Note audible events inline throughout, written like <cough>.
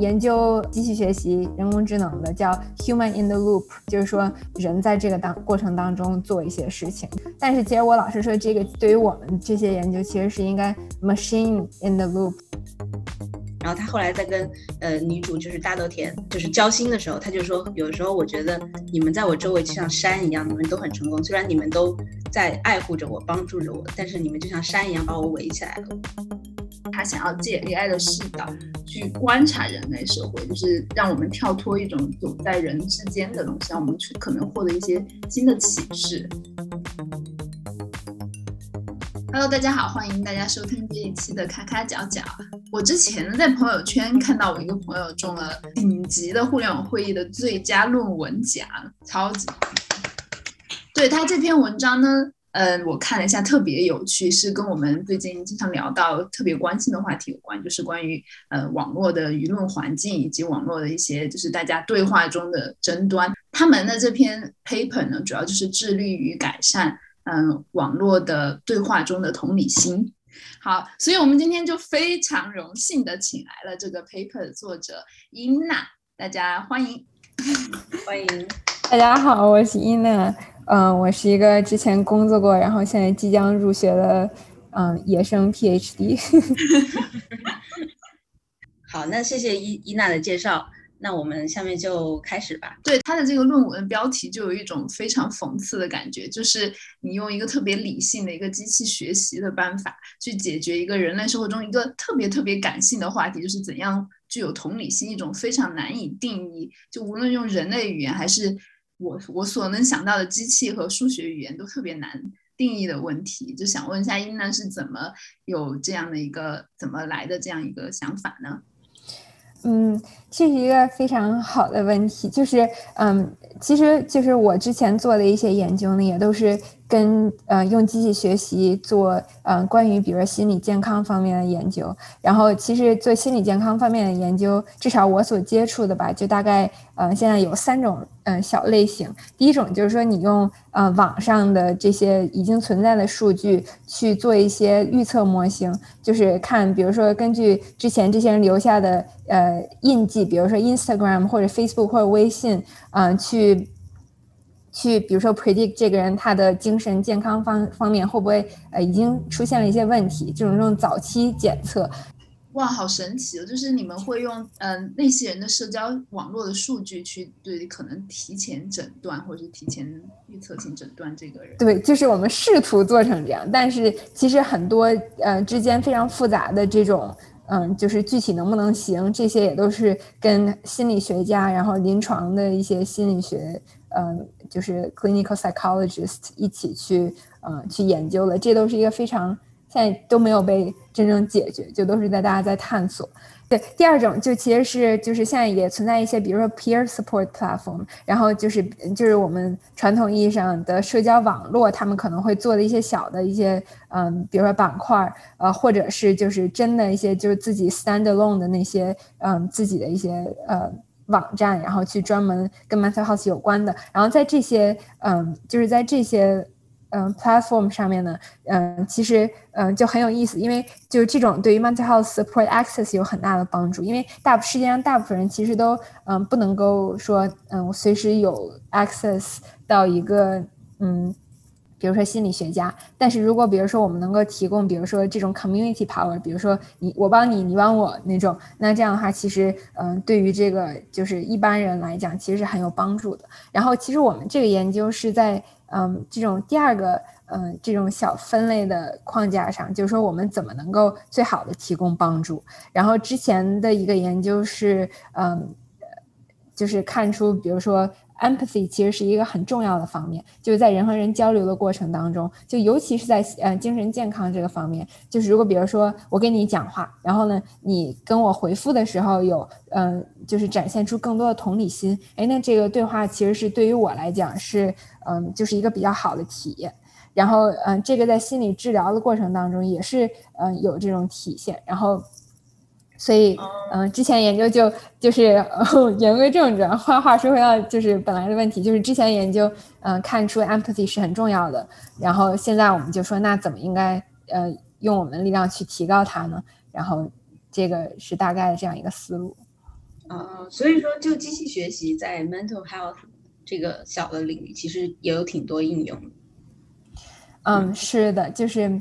研究机器学习、人工智能的，叫 Human in the Loop，就是说人在这个当过程当中做一些事情。但是其实我老师说，这个对于我们这些研究，其实是应该 Machine in the Loop。然后他后来在跟呃女主就是大豆田就是交心的时候，他就说，有的时候我觉得你们在我周围就像山一样，你们都很成功，虽然你们都在爱护着我、帮助着我，但是你们就像山一样把我围起来了。他想要借 AI 的视角去观察人类社会，就是让我们跳脱一种走在人之间的东西，让我们去可能获得一些新的启示。Hello，大家好，欢迎大家收听这一期的卡卡角角。我之前在朋友圈看到我一个朋友中了顶级的互联网会议的最佳论文奖，超级。对他这篇文章呢，嗯，我看了一下，特别有趣，是跟我们最近经常聊到特别关心的话题有关，就是关于呃网络的舆论环境以及网络的一些就是大家对话中的争端。他们的这篇 paper 呢，主要就是致力于改善。嗯，网络的对话中的同理心。好，所以我们今天就非常荣幸的请来了这个 paper 的作者伊娜，大家欢迎，欢迎，大家好，我是伊娜，嗯，我是一个之前工作过，然后现在即将入学的，嗯，野生 PhD。<laughs> 好，那谢谢伊伊娜的介绍。那我们下面就开始吧。对他的这个论文标题就有一种非常讽刺的感觉，就是你用一个特别理性的一个机器学习的办法去解决一个人类生活中一个特别特别感性的话题，就是怎样具有同理心，一种非常难以定义，就无论用人类语言还是我我所能想到的机器和数学语言都特别难定义的问题。就想问一下英娜是怎么有这样的一个怎么来的这样一个想法呢？嗯，这是一个非常好的问题，就是，嗯，其实就是我之前做的一些研究呢，也都是。跟呃用机器学习做嗯关于比如说心理健康方面的研究，然后其实做心理健康方面的研究，至少我所接触的吧，就大概呃现在有三种嗯小类型。第一种就是说你用呃网上的这些已经存在的数据去做一些预测模型，就是看比如说根据之前这些人留下的呃印记，比如说 Instagram 或者 Facebook 或者微信，嗯去。去，比如说 predict 这个人他的精神健康方方面会不会呃已经出现了一些问题，这种这种早期检测，哇，好神奇哦！就是你们会用嗯那些人的社交网络的数据去对可能提前诊断或者是提前预测性诊断这个人。对，就是我们试图做成这样，但是其实很多呃之间非常复杂的这种嗯，就是具体能不能行，这些也都是跟心理学家，然后临床的一些心理学。嗯，就是 clinical psychologist 一起去，嗯，去研究了，这都是一个非常现在都没有被真正解决，就都是在大家在探索。对，第二种就其实是就是现在也存在一些，比如说 peer support platform，然后就是就是我们传统意义上的社交网络，他们可能会做的一些小的一些，嗯，比如说板块，呃，或者是就是真的一些就是自己 stand alone 的那些，嗯，自己的一些，呃。网站，然后去专门跟 mental health 有关的，然后在这些，嗯，就是在这些，嗯，platform 上面呢，嗯，其实，嗯，就很有意思，因为就是这种对于 mental health support access 有很大的帮助，因为大世界上大部分人其实都，嗯，不能够说，嗯我，随时有 access 到一个，嗯。比如说心理学家，但是如果比如说我们能够提供，比如说这种 community power，比如说你我帮你，你帮我那种，那这样的话，其实嗯，对于这个就是一般人来讲，其实是很有帮助的。然后其实我们这个研究是在嗯这种第二个嗯这种小分类的框架上，就是说我们怎么能够最好的提供帮助。然后之前的一个研究是嗯，就是看出比如说。Empathy 其实是一个很重要的方面，就是在人和人交流的过程当中，就尤其是在呃精神健康这个方面，就是如果比如说我跟你讲话，然后呢你跟我回复的时候有嗯就是展现出更多的同理心，哎那这个对话其实是对于我来讲是嗯就是一个比较好的体验，然后嗯这个在心理治疗的过程当中也是嗯有这种体现，然后。所以，嗯，之前研究就就是，<laughs> 言归正传，话话说回到就是本来的问题，就是之前研究，嗯，看出 empathy 是很重要的，然后现在我们就说，那怎么应该，呃，用我们的力量去提高它呢？然后这个是大概这样一个思路。呃，所以说就机器学习在 mental health 这个小的领域，其实也有挺多应用。嗯，是的，就是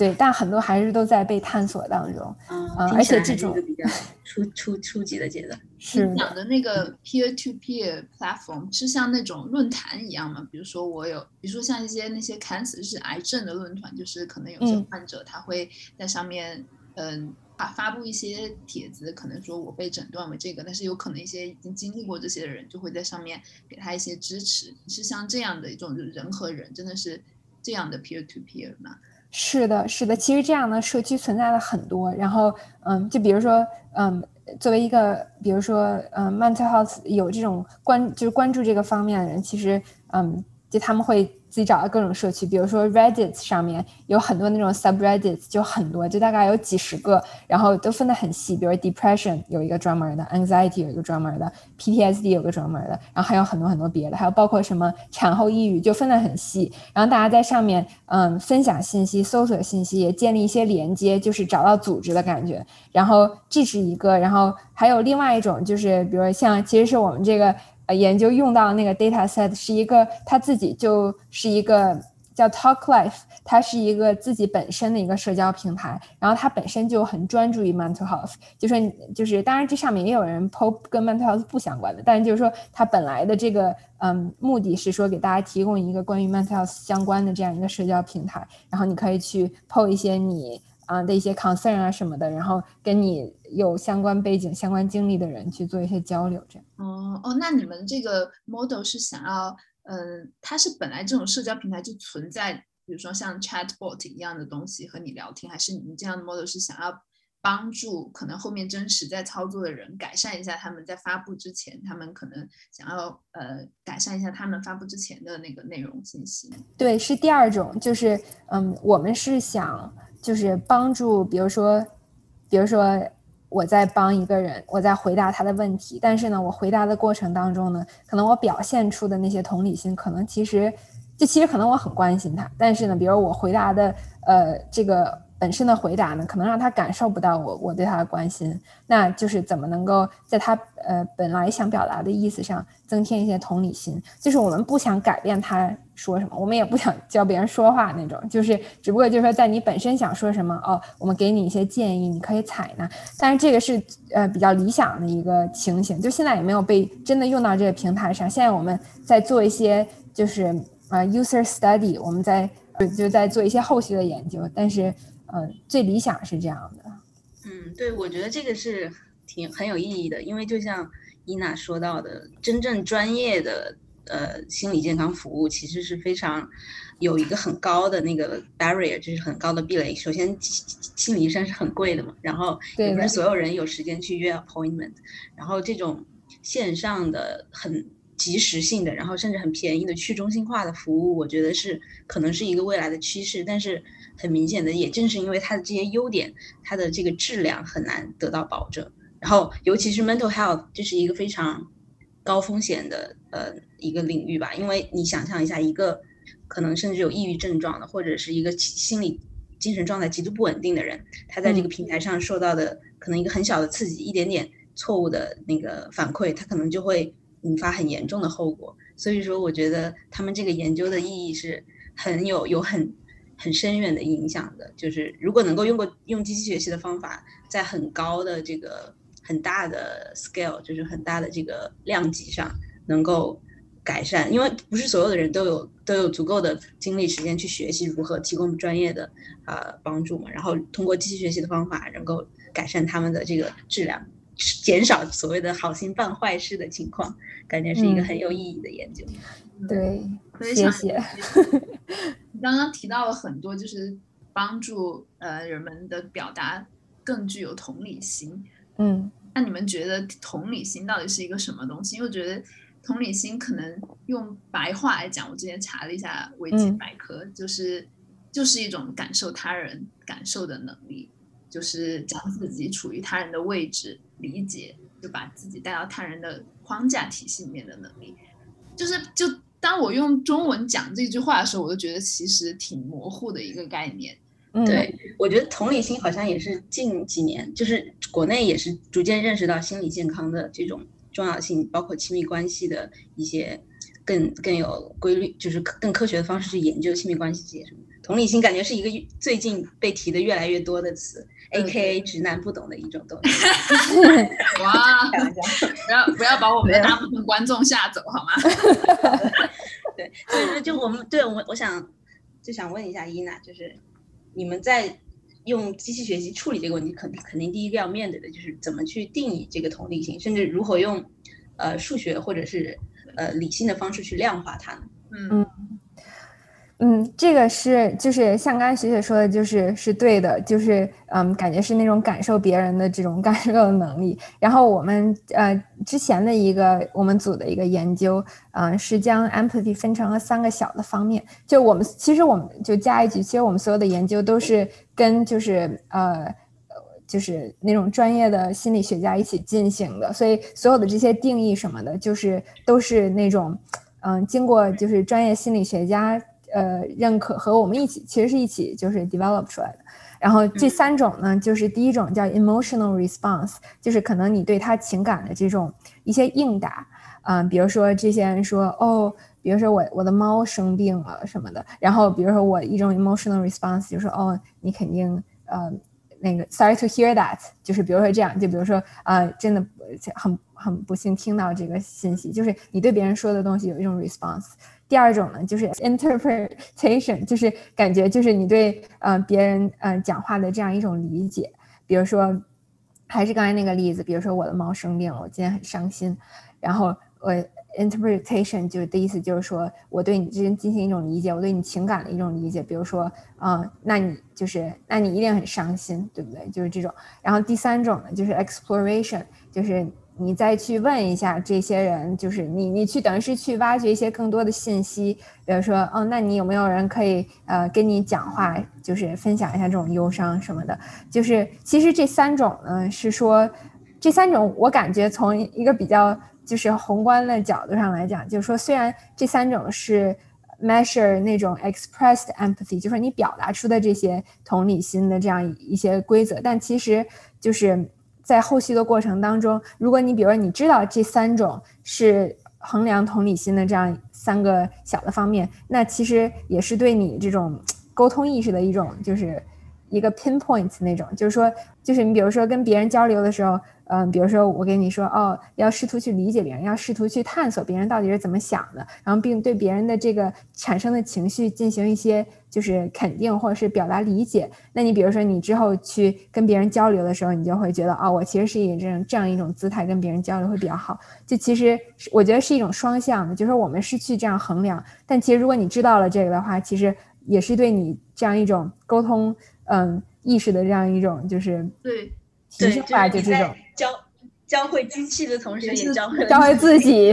对，但很多还是都在被探索当中。嗯，而且这种比较初初初级的阶段。是讲的那个 peer to peer platform 是像那种论坛一样吗？比如说我有，比如说像一些那些 cancer 是癌症的论坛，就是可能有些患者他会在上面，嗯。发发布一些帖子，可能说我被诊断为这个，但是有可能一些已经经历过这些的人就会在上面给他一些支持。是像这样的一种人和人，真的是这样的 peer to peer 吗？是的，是的。其实这样的社区存在了很多。然后，嗯，就比如说，嗯，作为一个，比如说，嗯，mental health 有这种关，就是关注这个方面的人，其实，嗯，就他们会。自己找到各种社区，比如说 Reddit 上面有很多那种 sub Reddit，就很多，就大概有几十个，然后都分得很细。比如 depression 有一个专门的，anxiety 有一个专门的，PTSD 有个专门的，然后还有很多很多别的，还有包括什么产后抑郁，就分得很细。然后大家在上面嗯分享信息、搜索信息，也建立一些连接，就是找到组织的感觉。然后这是一个，然后还有另外一种，就是比如像其实是我们这个。研究用到那个 data set 是一个，它自己就是一个叫 Talk Life，它是一个自己本身的一个社交平台，然后它本身就很专注于 mental health，就说就是当然这上面也有人 PO 跟 mental health 不相关的，但是就是说它本来的这个嗯目的是说给大家提供一个关于 mental health 相关的这样一个社交平台，然后你可以去 PO 一些你。啊的一些 concern 啊什么的，然后跟你有相关背景、相关经历的人去做一些交流，这样。哦哦，那你们这个 model 是想要，嗯，它是本来这种社交平台就存在，比如说像 chatbot 一样的东西和你聊天，还是你们这样的 model 是想要帮助可能后面真实在操作的人改善一下他们在发布之前，他们可能想要呃改善一下他们发布之前的那个内容信息？对，是第二种，就是嗯，我们是想。就是帮助，比如说，比如说我在帮一个人，我在回答他的问题，但是呢，我回答的过程当中呢，可能我表现出的那些同理心，可能其实，就其实可能我很关心他，但是呢，比如我回答的，呃，这个。本身的回答呢，可能让他感受不到我我对他的关心，那就是怎么能够在他呃本来想表达的意思上增添一些同理心？就是我们不想改变他说什么，我们也不想教别人说话那种，就是只不过就是说在你本身想说什么哦，我们给你一些建议，你可以采纳。但是这个是呃比较理想的一个情形，就现在也没有被真的用到这个平台上。现在我们在做一些就是呃 user study，我们在就在做一些后续的研究，但是。嗯，最理想是这样的。嗯，对，我觉得这个是挺很有意义的，因为就像伊娜说到的，真正专业的呃心理健康服务其实是非常有一个很高的那个 barrier，就是很高的壁垒。首先，心理医生是很贵的嘛，然后也不是所有人有时间去约 appointment，然后这种线上的很及时性的，然后甚至很便宜的去中心化的服务，我觉得是可能是一个未来的趋势，但是。很明显的，也正是因为它的这些优点，它的这个质量很难得到保证。然后，尤其是 mental health，这是一个非常高风险的呃一个领域吧。因为你想象一下，一个可能甚至有抑郁症状的，或者是一个心理精神状态极度不稳定的人，他在这个平台上受到的可能一个很小的刺激，一点点错误的那个反馈，他可能就会引发很严重的后果。所以说，我觉得他们这个研究的意义是很有有很。很深远的影响的，就是如果能够用过用机器学习的方法，在很高的这个很大的 scale，就是很大的这个量级上，能够改善，因为不是所有的人都有都有足够的精力时间去学习如何提供专业的呃帮助嘛，然后通过机器学习的方法，能够改善他们的这个质量，减少所谓的好心办坏事的情况，感觉是一个很有意义的研究。对，<laughs> 谢谢。刚刚提到了很多，就是帮助呃人们的表达更具有同理心。嗯，那你们觉得同理心到底是一个什么东西？因为我觉得同理心可能用白话来讲，我之前查了一下维基百科，就是就是一种感受他人感受的能力，就是将自己处于他人的位置，理解，就把自己带到他人的框架体系里面的能力，就是就。当我用中文讲这句话的时候，我就觉得其实挺模糊的一个概念。嗯对，我觉得同理心好像也是近几年，就是国内也是逐渐认识到心理健康的这种重要性，包括亲密关系的一些更更有规律，就是更科学的方式去研究亲密关系这些什么。同理心感觉是一个最近被提的越来越多的词，A K A 直男不懂的一种东西。哇，不要不要把我们的大部分观众吓走好吗？<laughs> 对，所以说就我们对我我想就想问一下伊娜，就是。你们在用机器学习处理这个问题，肯肯定第一个要面对的就是怎么去定义这个同理心，甚至如何用呃数学或者是呃理性的方式去量化它呢？嗯。嗯，这个是就是像刚才学姐说的，就是是对的，就是嗯，感觉是那种感受别人的这种感受的能力。然后我们呃之前的一个我们组的一个研究，嗯，是将 empathy 分成了三个小的方面。就我们其实我们就加一句，其实我们所有的研究都是跟就是呃就是那种专业的心理学家一起进行的，所以所有的这些定义什么的，就是都是那种嗯经过就是专业心理学家。呃，认可和我们一起，其实是一起就是 develop 出来的。然后这三种呢，就是第一种叫 emotional response，就是可能你对他情感的这种一些应答，嗯，比如说这些人说，哦，比如说我我的猫生病了什么的，然后比如说我一种 emotional response 就是哦，你肯定呃那个 sorry to hear that，就是比如说这样，就比如说呃，真的很很不幸听到这个信息，就是你对别人说的东西有一种 response。第二种呢，就是 interpretation，<laughs> 就是感觉就是你对呃别人呃讲话的这样一种理解。比如说，还是刚才那个例子，比如说我的猫生病了，我今天很伤心。然后我 interpretation 就的意思就是说我对你之间进行一种理解，我对你情感的一种理解。比如说，嗯，那你就是那你一定很伤心，对不对？就是这种。然后第三种呢，就是 exploration，就是。你再去问一下这些人，就是你，你去等于是去挖掘一些更多的信息，比如说，哦，那你有没有人可以呃跟你讲话，就是分享一下这种忧伤什么的？就是其实这三种呢，是说这三种，我感觉从一个比较就是宏观的角度上来讲，就是说虽然这三种是 measure 那种 expressed empathy，就是说你表达出的这些同理心的这样一些规则，但其实就是。在后续的过程当中，如果你比如说你知道这三种是衡量同理心的这样三个小的方面，那其实也是对你这种沟通意识的一种就是一个 pinpoint 那种，就是说，就是你比如说跟别人交流的时候。嗯，比如说我跟你说，哦，要试图去理解别人，要试图去探索别人到底是怎么想的，然后并对别人的这个产生的情绪进行一些就是肯定或者是表达理解。那你比如说你之后去跟别人交流的时候，你就会觉得，哦，我其实是以这种这样一种姿态跟别人交流会比较好。就其实我觉得是一种双向的，就是说我们是去这样衡量，但其实如果你知道了这个的话，其实也是对你这样一种沟通嗯意识的这样一种就是对。对，就这种教教会机器的同时，也教会教会自己。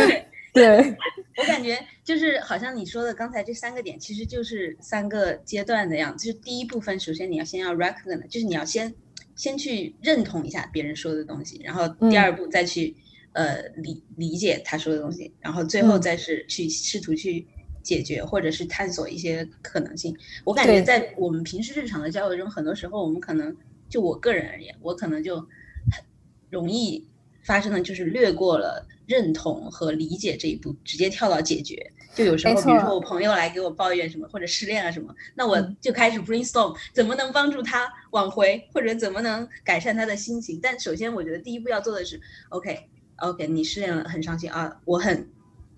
<laughs> 对，对我感觉就是好像你说的刚才这三个点，其实就是三个阶段的样子。就是第一部分，首先你要先要 recognize，就是你要先先去认同一下别人说的东西，然后第二步再去呃理理解他说的东西，然后最后再是去试图去解决或者是探索一些可能性。我感觉在我们平时日常的交流中，很多时候我们可能。就我个人而言，我可能就很容易发生的，就是略过了认同和理解这一步，直接跳到解决。就有时候，比如说我朋友来给我抱怨什么，或者失恋了什么，那我就开始 brainstorm 怎么能帮助他挽回，或者怎么能改善他的心情。但首先，我觉得第一步要做的是，OK OK，你失恋了，很伤心啊，我很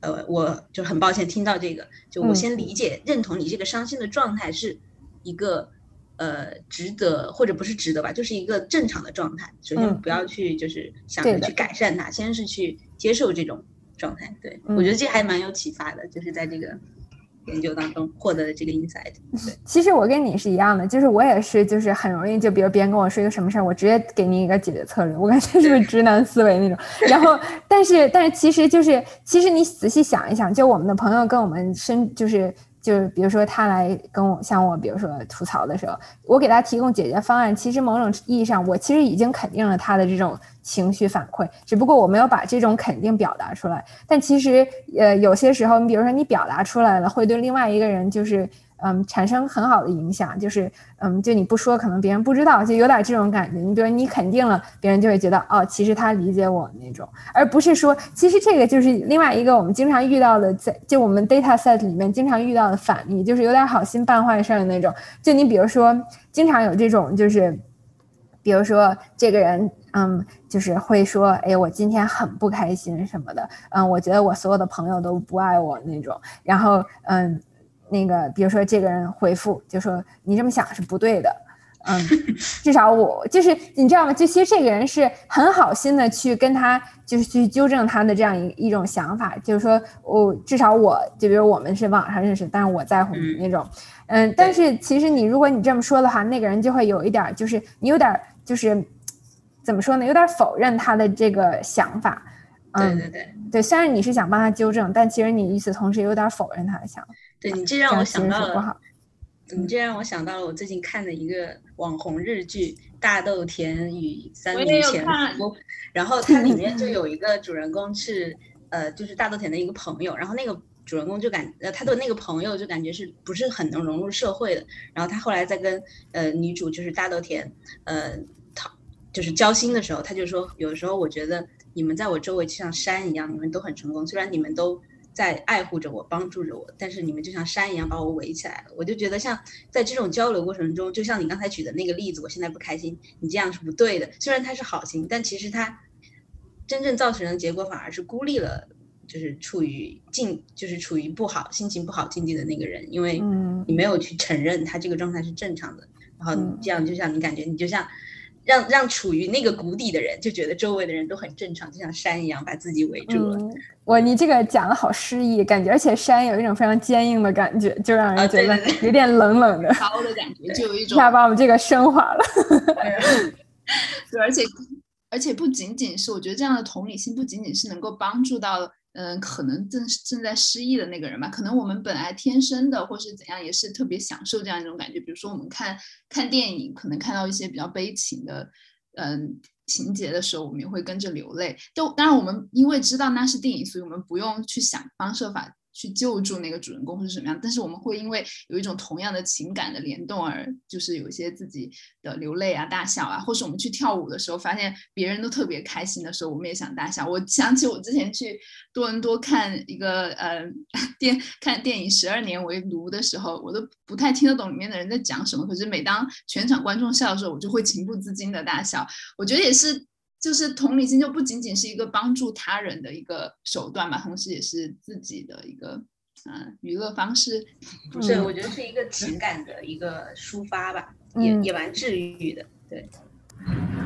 呃，我就很抱歉听到这个，就我先理解认同你这个伤心的状态是一个。呃，值得或者不是值得吧，就是一个正常的状态。首先不要去就是想着去改善它，先是去接受这种状态。对我觉得这还蛮有启发的，就是在这个研究当中获得的这个 insight。对，其实我跟你是一样的，就是我也是，就是很容易就比如别人跟我说一个什么事儿，我直接给你一个解决策略，我感觉就是直男思维那种。<laughs> 然后，但是但是其实就是其实你仔细想一想，就我们的朋友跟我们身就是。就是比如说他来跟我像我，比如说吐槽的时候，我给他提供解决方案，其实某种意义上，我其实已经肯定了他的这种情绪反馈，只不过我没有把这种肯定表达出来。但其实，呃，有些时候，你比如说你表达出来了，会对另外一个人就是，嗯产生很好的影响，就是嗯就你不说可能别人不知道，就有点这种感觉。你比如你肯定了，别人就会觉得哦，其实他理解我那种，而不是说其实这个就是另外一个我们经常遇到的，在就我们 data set 里面经常遇到的反例，就是有点好心办坏事的那种。就你比如说，经常有这种就是。比如说，这个人，嗯，就是会说，哎，我今天很不开心什么的，嗯，我觉得我所有的朋友都不爱我那种。然后，嗯，那个，比如说这个人回复就说，你这么想是不对的，嗯，至少我就是你知道吗？就其实这个人是很好心的去跟他，就是去纠正他的这样一一种想法，就是说我至少我就比如我们是网上认识，但是我在乎你那种，嗯，但是其实你如果你这么说的话，那个人就会有一点，就是你有点。就是怎么说呢？有点否认他的这个想法。对对对对，虽然你是想帮他纠正，但其实你与此同时有点否认他的想法。对你这让我想到了，你这让我想到了我最近看的一个网红日剧《大豆田与三名前夫》，然后它里面就有一个主人公是呃，就是大豆田的一个朋友，然后那个。主人公就感呃他的那个朋友就感觉是不是很能融入社会的，然后他后来在跟呃女主就是大豆田呃讨就是交心的时候，他就说有的时候我觉得你们在我周围就像山一样，你们都很成功，虽然你们都在爱护着我帮助着我，但是你们就像山一样把我围起来了。我就觉得像在这种交流过程中，就像你刚才举的那个例子，我现在不开心，你这样是不对的。虽然他是好心，但其实他真正造成的结果反而是孤立了。就是处于境，就是处于不好心情不好境地的那个人，因为你没有去承认他这个状态是正常的，然后这样就像你感觉你就像让让处于那个谷底的人就觉得周围的人都很正常，就像山一样把自己围住了。我你这个讲的好诗意，感觉而且山有一种非常坚硬的感觉，就让人觉得有点冷冷的高的感觉，就有一种一下把我们这个升华了。<laughs> 对，而且而且不仅仅是我觉得这样的同理心不仅仅是能够帮助到。嗯，可能正正在失忆的那个人吧，可能我们本来天生的，或是怎样，也是特别享受这样一种感觉。比如说，我们看看电影，可能看到一些比较悲情的，嗯，情节的时候，我们也会跟着流泪。就当然，我们因为知道那是电影，所以我们不用去想方设法。去救助那个主人公或者什么样，但是我们会因为有一种同样的情感的联动而就是有一些自己的流泪啊、大笑啊，或是我们去跳舞的时候，发现别人都特别开心的时候，我们也想大笑。我想起我之前去多伦多看一个呃电看电影《十二年为奴》的时候，我都不太听得懂里面的人在讲什么，可是每当全场观众笑的时候，我就会情不自禁的大笑。我觉得也是。就是同理心就不仅仅是一个帮助他人的一个手段吧，同时也是自己的一个嗯娱乐方式。不是，我觉得是一个情感的一个抒发吧，也也蛮治愈的。对，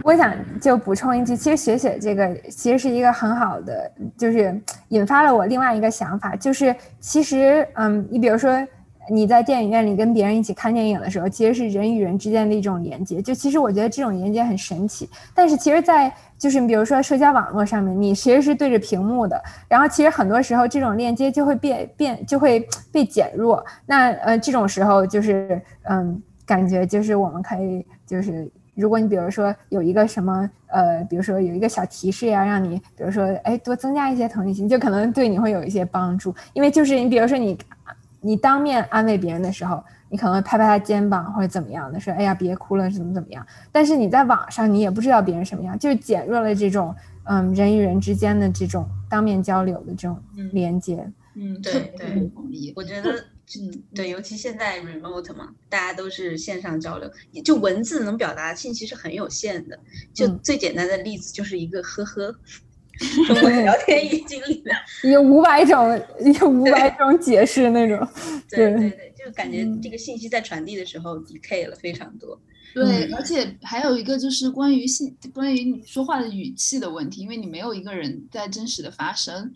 我想就补充一句，其实雪雪这个其实是一个很好的，就是引发了我另外一个想法，就是其实嗯，你比如说。你在电影院里跟别人一起看电影的时候，其实是人与人之间的一种连接。就其实我觉得这种连接很神奇。但是其实，在就是你比如说社交网络上面，你其实是对着屏幕的，然后其实很多时候这种链接就会变变就会被减弱。那呃这种时候就是嗯，感觉就是我们可以就是如果你比如说有一个什么呃，比如说有一个小提示呀，让你比如说哎多增加一些同理心，就可能对你会有一些帮助。因为就是你比如说你。你当面安慰别人的时候，你可能会拍拍他肩膀或者怎么样的，说：“哎呀，别哭了，怎么怎么样。”但是你在网上，你也不知道别人什么样，就是减弱了这种嗯人与人之间的这种当面交流的这种连接。嗯，对对，我觉得嗯对，尤其现在 remote 嘛，大家都是线上交流，就文字能表达信息是很有限的。就最简单的例子就是一个呵呵。<laughs> 中国聊天语境里面有五百种，有五百种解释那种。<laughs> 对对对，就感觉这个信息在传递的时候 decay 了非常多。对，而且还有一个就是关于信，关于你说话的语气的问题，因为你没有一个人在真实的发声，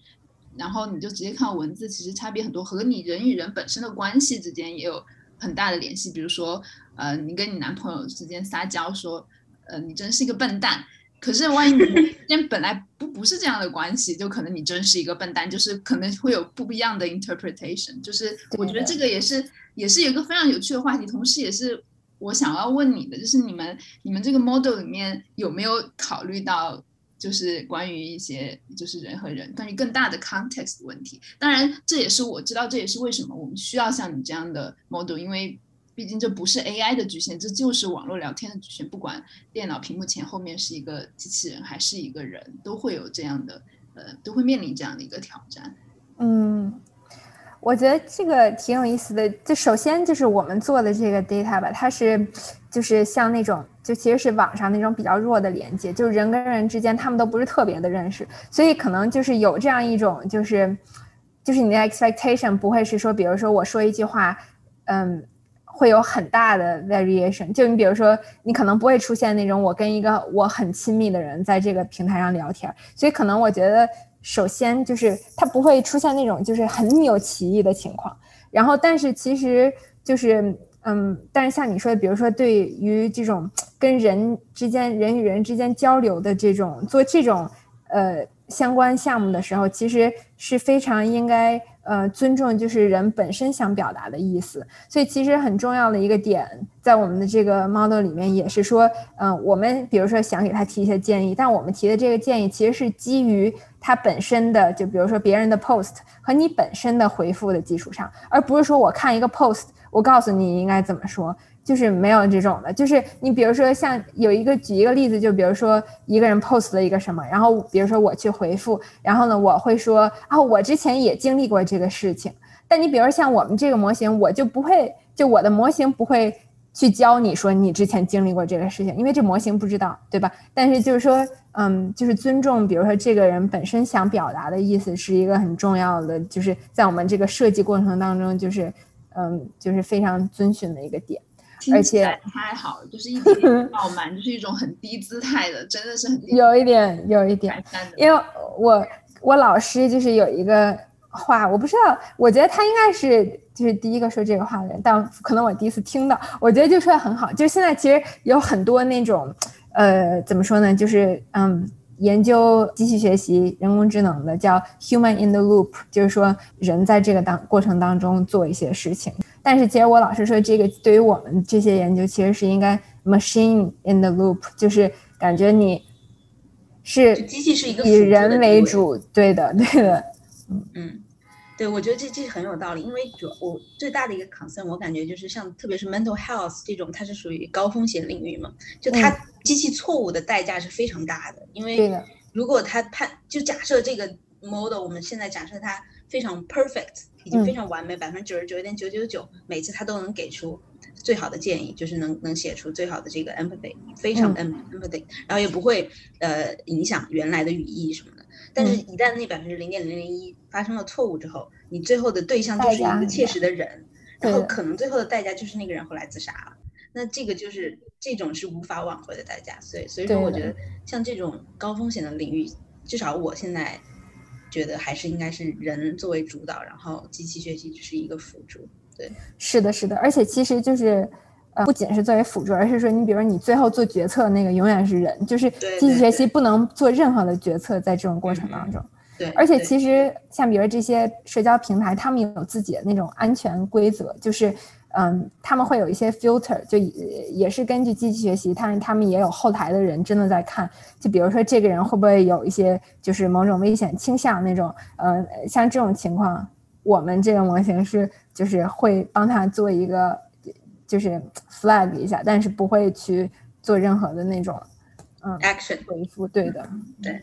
然后你就直接看文字，其实差别很多，和你人与人本身的关系之间也有很大的联系。比如说，呃，你跟你男朋友之间撒娇说，呃，你真是一个笨蛋。可是，万一你们之间本来不不是这样的关系，就可能你真是一个笨蛋，就是可能会有不一样的 interpretation。就是我觉得这个也是也是一个非常有趣的话题，同时也是我想要问你的，就是你们你们这个 model 里面有没有考虑到就是关于一些就是人和人关于更大的 context 问题。当然，这也是我知道，这也是为什么我们需要像你这样的 model，因为毕竟这不是 AI 的局限，这就是网络聊天的局限。不管电脑屏幕前后面是一个机器人还是一个人，都会有这样的呃，都会面临这样的一个挑战。嗯。我觉得这个挺有意思的。就首先就是我们做的这个 data 吧，它是就是像那种就其实是网上那种比较弱的连接，就是人跟人之间他们都不是特别的认识，所以可能就是有这样一种就是就是你的 expectation 不会是说，比如说我说一句话，嗯，会有很大的 variation。就你比如说，你可能不会出现那种我跟一个我很亲密的人在这个平台上聊天，所以可能我觉得。首先就是它不会出现那种就是很有歧义的情况，然后但是其实就是嗯，但是像你说的，比如说对于这种跟人之间人与人之间交流的这种做这种呃相关项目的时候，其实是非常应该。呃，尊重就是人本身想表达的意思，所以其实很重要的一个点，在我们的这个 model 里面也是说，嗯，我们比如说想给他提一些建议，但我们提的这个建议其实是基于他本身的，就比如说别人的 post 和你本身的回复的基础上，而不是说我看一个 post，我告诉你应该怎么说。就是没有这种的，就是你比如说像有一个举一个例子，就比如说一个人 post 了一个什么，然后比如说我去回复，然后呢我会说啊我之前也经历过这个事情，但你比如说像我们这个模型，我就不会就我的模型不会去教你说你之前经历过这个事情，因为这模型不知道，对吧？但是就是说，嗯，就是尊重，比如说这个人本身想表达的意思是一个很重要的，就是在我们这个设计过程当中，就是嗯，就是非常遵循的一个点。而且太好，就是一点傲慢，<laughs> 就是一种很低姿态的，真的是很有一点，有一点。因为我我老师就是有一个话，我不知道，我觉得他应该是就是第一个说这个话的人，但可能我第一次听到，我觉得就说的很好。就是现在其实有很多那种，呃，怎么说呢？就是嗯，研究机器学习、人工智能的叫 human in the loop，就是说人在这个当过程当中做一些事情。但是其实我老师说，这个对于我们这些研究，其实是应该 machine in the loop，就是感觉你是机器是一个以人为主，对的，对的，嗯。嗯，对，我觉得这这很有道理，因为主我最大的一个 concern，我感觉就是像特别是 mental health 这种，它是属于高风险领域嘛，就它机器错误的代价是非常大的，因为如果它判就假设这个 model，我们现在假设它非常 perfect。已经非常完美，百分之九十九点九九九，每次它都能给出最好的建议，就是能能写出最好的这个 empathy，非常 empathy，然后也不会呃影响原来的语义什么的。但是，一旦那百分之零点零零一发生了错误之后，你最后的对象就是一个切实的人，然后可能最后的代价就是那个人后来自杀了。那这个就是这种是无法挽回的代价。所以，所以说我觉得像这种高风险的领域，至少我现在。觉得还是应该是人作为主导，然后机器学习只是一个辅助。对，是的，是的。而且其实就是，呃，不仅是作为辅助，而是说，你比如说你最后做决策那个永远是人，就是机器学习不能做任何的决策在这种过程当中。对。而且其实像比如这些社交平台，他们有自己的那种安全规则，就是。嗯，他们会有一些 filter，就也是根据机器学习，但是他们也有后台的人真的在看，就比如说这个人会不会有一些就是某种危险倾向那种，呃，像这种情况，我们这个模型是就是会帮他做一个就是 flag 一下，但是不会去做任何的那种嗯 action 回复，对的，对，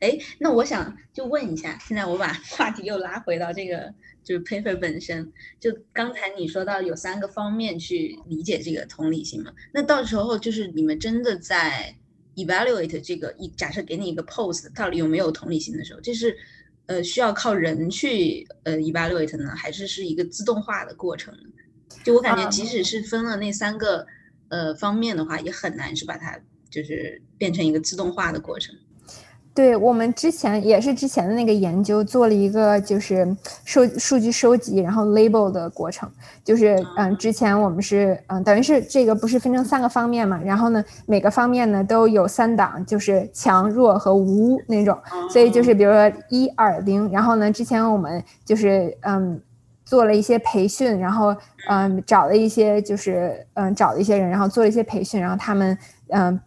哎，那我想就问一下，现在我把话题又拉回到这个。就是 paper 本身，就刚才你说到有三个方面去理解这个同理心嘛，那到时候就是你们真的在 evaluate 这个一假设给你一个 post 到底有没有同理心的时候，这是呃需要靠人去呃 evaluate 呢，还是是一个自动化的过程呢？就我感觉，即使是分了那三个呃方面的话，也很难是把它就是变成一个自动化的过程。对我们之前也是之前的那个研究做了一个就是收数据收集然后 label 的过程，就是嗯之前我们是嗯等于是这个不是分成三个方面嘛，然后呢每个方面呢都有三档，就是强弱和无那种，所以就是比如说一二零，然后呢之前我们就是嗯做了一些培训，然后嗯找了一些就是嗯找了一些人，然后做了一些培训，然后他们嗯。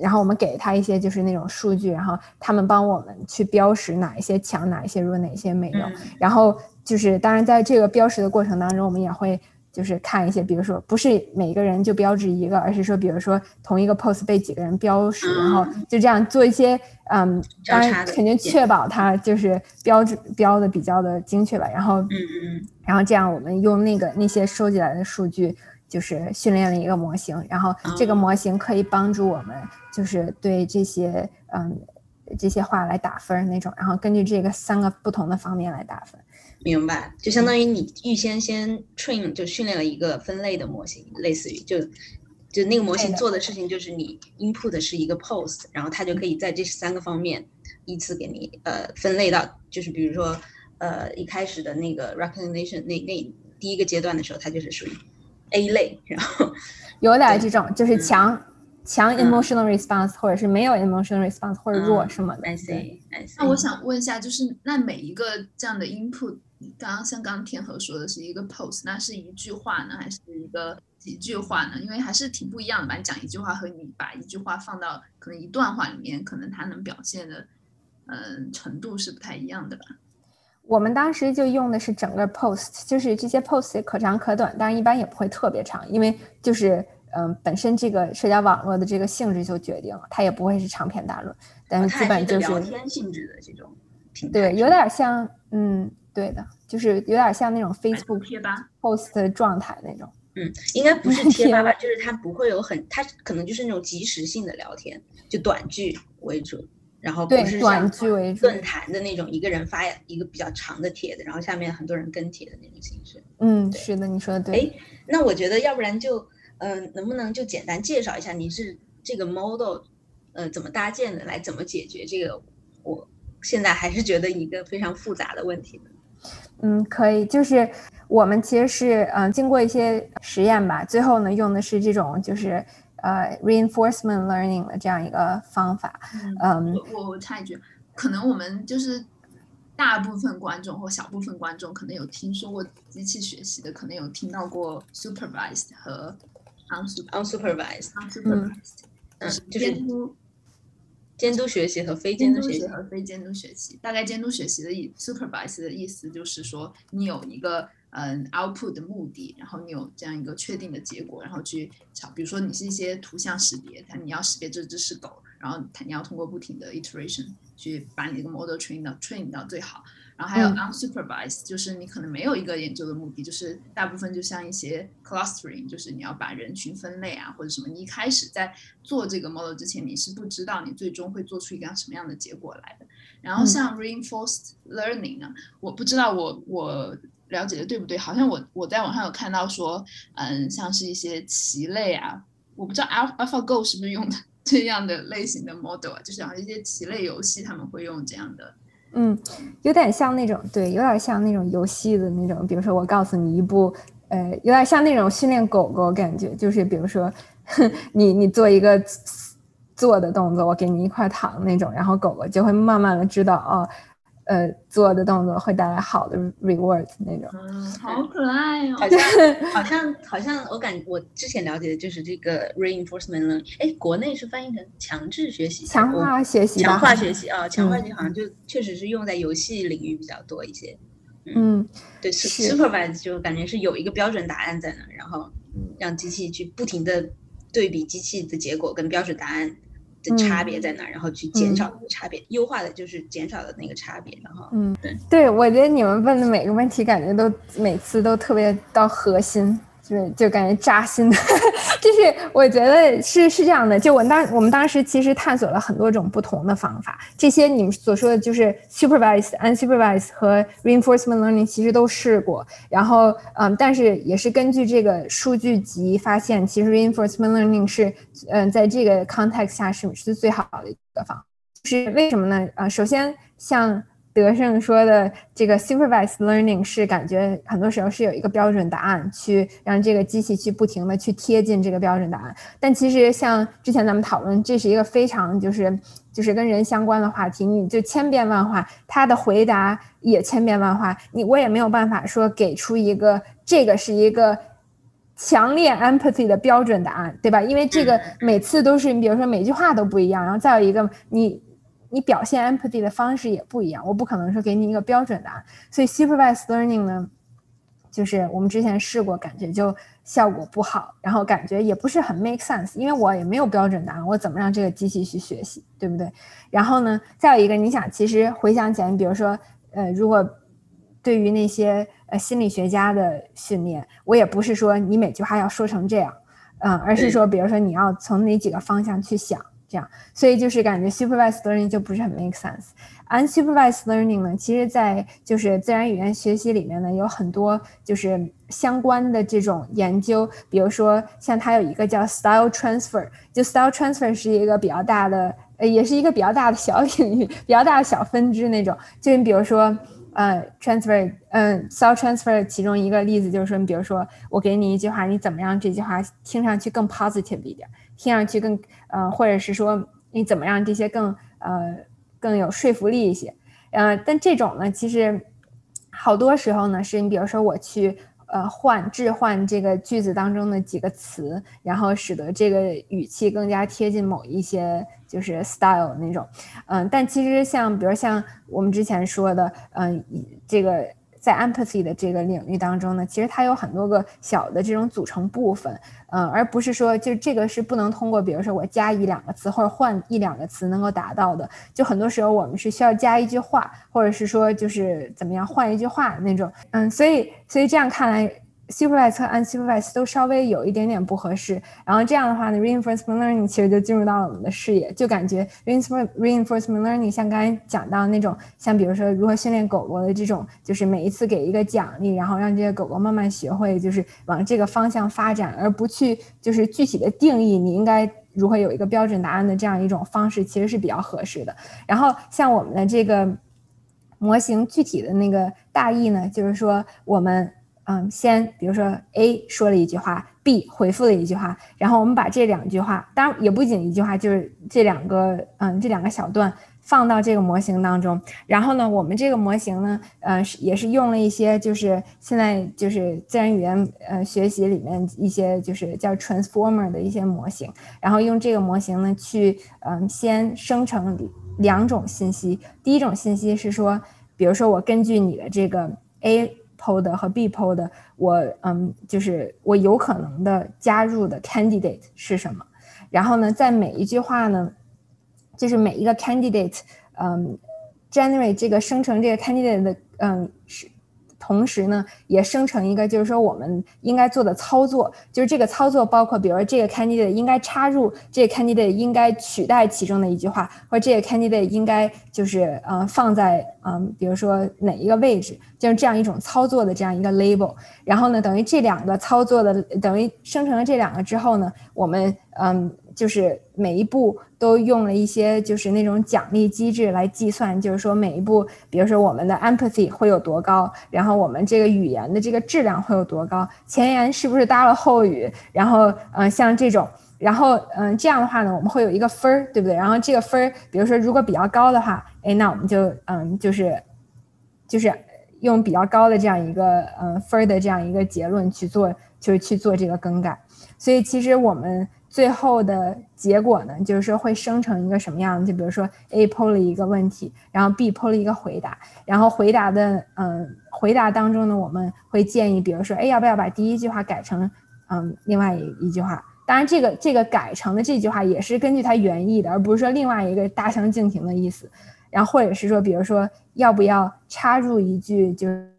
然后我们给他一些就是那种数据，然后他们帮我们去标识哪一些强，哪一些弱，哪些没有。然后就是当然在这个标识的过程当中，我们也会就是看一些，比如说不是每个人就标志一个，而是说比如说同一个 pose 被几个人标识，然后就这样做一些嗯，当然肯定确保它就是标志标的比较的精确吧。然后嗯嗯嗯，然后这样我们用那个那些收集来的数据。就是训练了一个模型，然后这个模型可以帮助我们，就是对这些嗯这些话来打分那种，然后根据这个三个不同的方面来打分。明白，就相当于你预先先 train 就训练了一个分类的模型，类似于就就那个模型做的事情就是你 input 是一个 post，然后它就可以在这三个方面依次给你呃分类到，就是比如说呃一开始的那个 recognition 那那第一个阶段的时候，它就是属于。A 类，然后有点这种，就是强强 emotional response，或者是没有 emotional response，或者弱什么的。I see, I see。那我想问一下，就是那每一个这样的 input，刚刚像刚刚天河说的是一个 post，那是一句话呢，还是一个几句话呢？因为还是挺不一样的吧？你讲一句话和你把一句话放到可能一段话里面，可能它能表现的嗯程度是不太一样的吧？我们当时就用的是整个 post，就是这些 post 可长可短，但是一般也不会特别长，因为就是嗯，本身这个社交网络的这个性质就决定了，它也不会是长篇大论，但是基本就是聊天性质的这种对，有点像嗯，对的，就是有点像那种 Facebook 贴吧 post 的状态那种。嗯，应该不是 <laughs> 贴吧吧？就是它不会有很，它可能就是那种即时性的聊天，就短句为主。然后不是短句为主，论坛的那种一个人发一个比较长的帖子，然后下面很多人跟帖的那种形式。嗯，是的，你说的对。哎，那我觉得要不然就，嗯，能不能就简单介绍一下你是这个 model，呃，怎么搭建的，来怎么解决这个？我现在还是觉得一个非常复杂的问题。嗯，可以，就是我们其实是嗯经过一些实验吧，最后呢用的是这种就是。呃，reinforcement learning 的这样一个方法，嗯，我我插一句，可能我们就是大部分观众或小部分观众可能有听说过机器学习的，可能有听到过 supervised 和 unsupervised unsupervised，嗯，就是监督学习和非监督学习和非监督学习，大概监督学习的意 supervised 的意思就是说你有一个。嗯，output 的目的，然后你有这样一个确定的结果，然后去找，比如说你是一些图像识别，它你要识别这只是狗，然后它你要通过不停的 iteration 去把你这个 model train 到 train 到最好。然后还有 unsupervised，就是你可能没有一个研究的目的，就是大部分就像一些 clustering，就是你要把人群分类啊或者什么。你一开始在做这个 model 之前，你是不知道你最终会做出一个什么样的结果来的。然后像 reinforced learning 呢，我不知道我我。了解的对不对？好像我我在网上有看到说，嗯，像是一些棋类啊，我不知道 AlphaGo 是不是用的 <laughs> 这样的类型的 model 啊，就是好像一些棋类游戏他们会用这样的，嗯，有点像那种，对，有点像那种游戏的那种，比如说我告诉你一步，呃，有点像那种训练狗狗感觉，就是比如说你你做一个做的动作，我给你一块糖那种，然后狗狗就会慢慢的知道哦。呃，做的动作会带来好的 reward 那种，嗯，好可爱哦，好像好像好像我感我之前了解的就是这个 reinforcement learning，哎，国内是翻译成强制学习，强化学习，强化学习啊，强化学习好像就确实是用在游戏领域比较多一些，嗯，对，supervised 就感觉是有一个标准答案在那，然后让机器去不停的对比机器的结果跟标准答案。的差别在哪？然后去减少那个差别，优化的就是减少的那个差别。然后，嗯，对，对我觉得你们问的每个问题，感觉都每次都特别到核心。就就感觉扎心，<laughs> 就是我觉得是是这样的。就我当我们当时其实探索了很多种不同的方法，这些你们所说的就是 supervised、unsupervised 和 reinforcement learning 其实都试过。然后嗯，但是也是根据这个数据集发现，其实 reinforcement learning 是嗯在这个 context 下是是最好的一个方。是为什么呢？啊，首先像。德胜说的这个 supervised learning 是感觉很多时候是有一个标准答案，去让这个机器去不停的去贴近这个标准答案。但其实像之前咱们讨论，这是一个非常就是就是跟人相关的话题，你就千变万化，他的回答也千变万化，你我也没有办法说给出一个这个是一个强烈 empathy 的标准答案，对吧？因为这个每次都是你，比如说每句话都不一样，然后再有一个你你表现 empathy 的方式也不一样，我不可能说给你一个标准答案。所以 supervised learning 呢，就是我们之前试过，感觉就效果不好，然后感觉也不是很 make sense，因为我也没有标准答案，我怎么让这个机器去学习，对不对？然后呢，再有一个，你想，其实回想起来，你比如说，呃，如果对于那些呃心理学家的训练，我也不是说你每句话要说成这样，嗯，而是说，比如说你要从哪几个方向去想，这样，所以就是感觉 supervised learning 就不是很 make sense。unsupervised learning 呢，其实在就是自然语言学习里面呢，有很多就是相关的这种研究，比如说像它有一个叫 style transfer，就 style transfer 是一个比较大的，呃，也是一个比较大的小领域，比较大的小分支那种，就你比如说。呃，transfer，嗯，style transfer，其中一个例子就是说，你比如说，我给你一句话，你怎么让这句话听上去更 positive 一点，听上去更，呃，或者是说，你怎么让这些更，呃，更有说服力一些，呃，但这种呢，其实好多时候呢，是你比如说我去。呃，换置换这个句子当中的几个词，然后使得这个语气更加贴近某一些就是 style 那种，嗯，但其实像比如像我们之前说的，嗯，这个在 empathy 的这个领域当中呢，其实它有很多个小的这种组成部分，嗯，而不是说就这个是不能通过比如说我加一两个词或者换一两个词能够达到的，就很多时候我们是需要加一句话，或者是说就是怎么样换一句话那种，嗯，所以。所以这样看来，supervised 和 unsupervised 都稍微有一点点不合适。然后这样的话呢，reinforcement learning 其实就进入到了我们的视野，就感觉 reinforcement learning 像刚才讲到那种，像比如说如何训练狗狗的这种，就是每一次给一个奖励，然后让这些狗狗慢慢学会，就是往这个方向发展，而不去就是具体的定义你应该如何有一个标准答案的这样一种方式，其实是比较合适的。然后像我们的这个。模型具体的那个大意呢，就是说我们嗯，先比如说 A 说了一句话，B 回复了一句话，然后我们把这两句话，当然也不仅一句话，就是这两个嗯，这两个小段放到这个模型当中。然后呢，我们这个模型呢，呃，也是用了一些就是现在就是自然语言呃学习里面一些就是叫 transformer 的一些模型，然后用这个模型呢去嗯，先生成。两种信息，第一种信息是说，比如说我根据你的这个 A pod 和 B pod，我嗯，就是我有可能的加入的 candidate 是什么，然后呢，在每一句话呢，就是每一个 candidate，嗯，generate 这个生成这个 candidate 的嗯是。同时呢，也生成一个，就是说我们应该做的操作，就是这个操作包括，比如说这个 candidate 应该插入，这个 candidate 应该取代其中的一句话，或者这个 candidate 应该就是呃放在嗯，比如说哪一个位置，就是这样一种操作的这样一个 label。然后呢，等于这两个操作的，等于生成了这两个之后呢，我们嗯。就是每一步都用了一些就是那种奖励机制来计算，就是说每一步，比如说我们的 empathy 会有多高，然后我们这个语言的这个质量会有多高，前言是不是搭了后语，然后嗯像这种，然后嗯这样的话呢，我们会有一个分儿，对不对？然后这个分儿，比如说如果比较高的话，哎，那我们就嗯就是就是用比较高的这样一个嗯分儿的这样一个结论去做，就是去做这个更改。所以其实我们。最后的结果呢，就是说会生成一个什么样就比如说 A 抛了一个问题，然后 B 抛了一个回答，然后回答的嗯回答当中呢，我们会建议，比如说，哎，要不要把第一句话改成嗯另外一一句话？当然，这个这个改成的这句话也是根据它原意的，而不是说另外一个大相径庭的意思。然后或者是说，比如说要不要插入一句，就是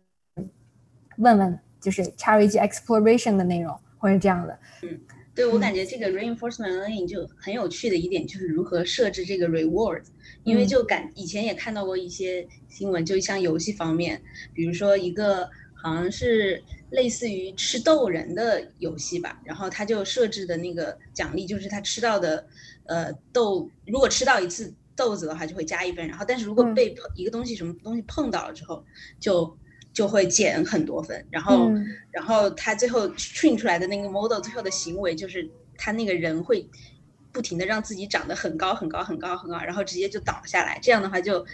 问问，就是插入一句 exploration 的内容，或者这样的，嗯。对我感觉这个 reinforcement learning 就很有趣的一点就是如何设置这个 reward，因为就感以前也看到过一些新闻，就像游戏方面，比如说一个好像是类似于吃豆人的游戏吧，然后他就设置的那个奖励就是他吃到的呃豆，如果吃到一次豆子的话就会加一分，然后但是如果被碰一个东西什么东西碰到了之后就。就会减很多分，然后，然后他最后 train 出来的那个 model 最后的行为就是他那个人会不停的让自己长得很高很高很高很高，然后直接就倒下来，这样的话就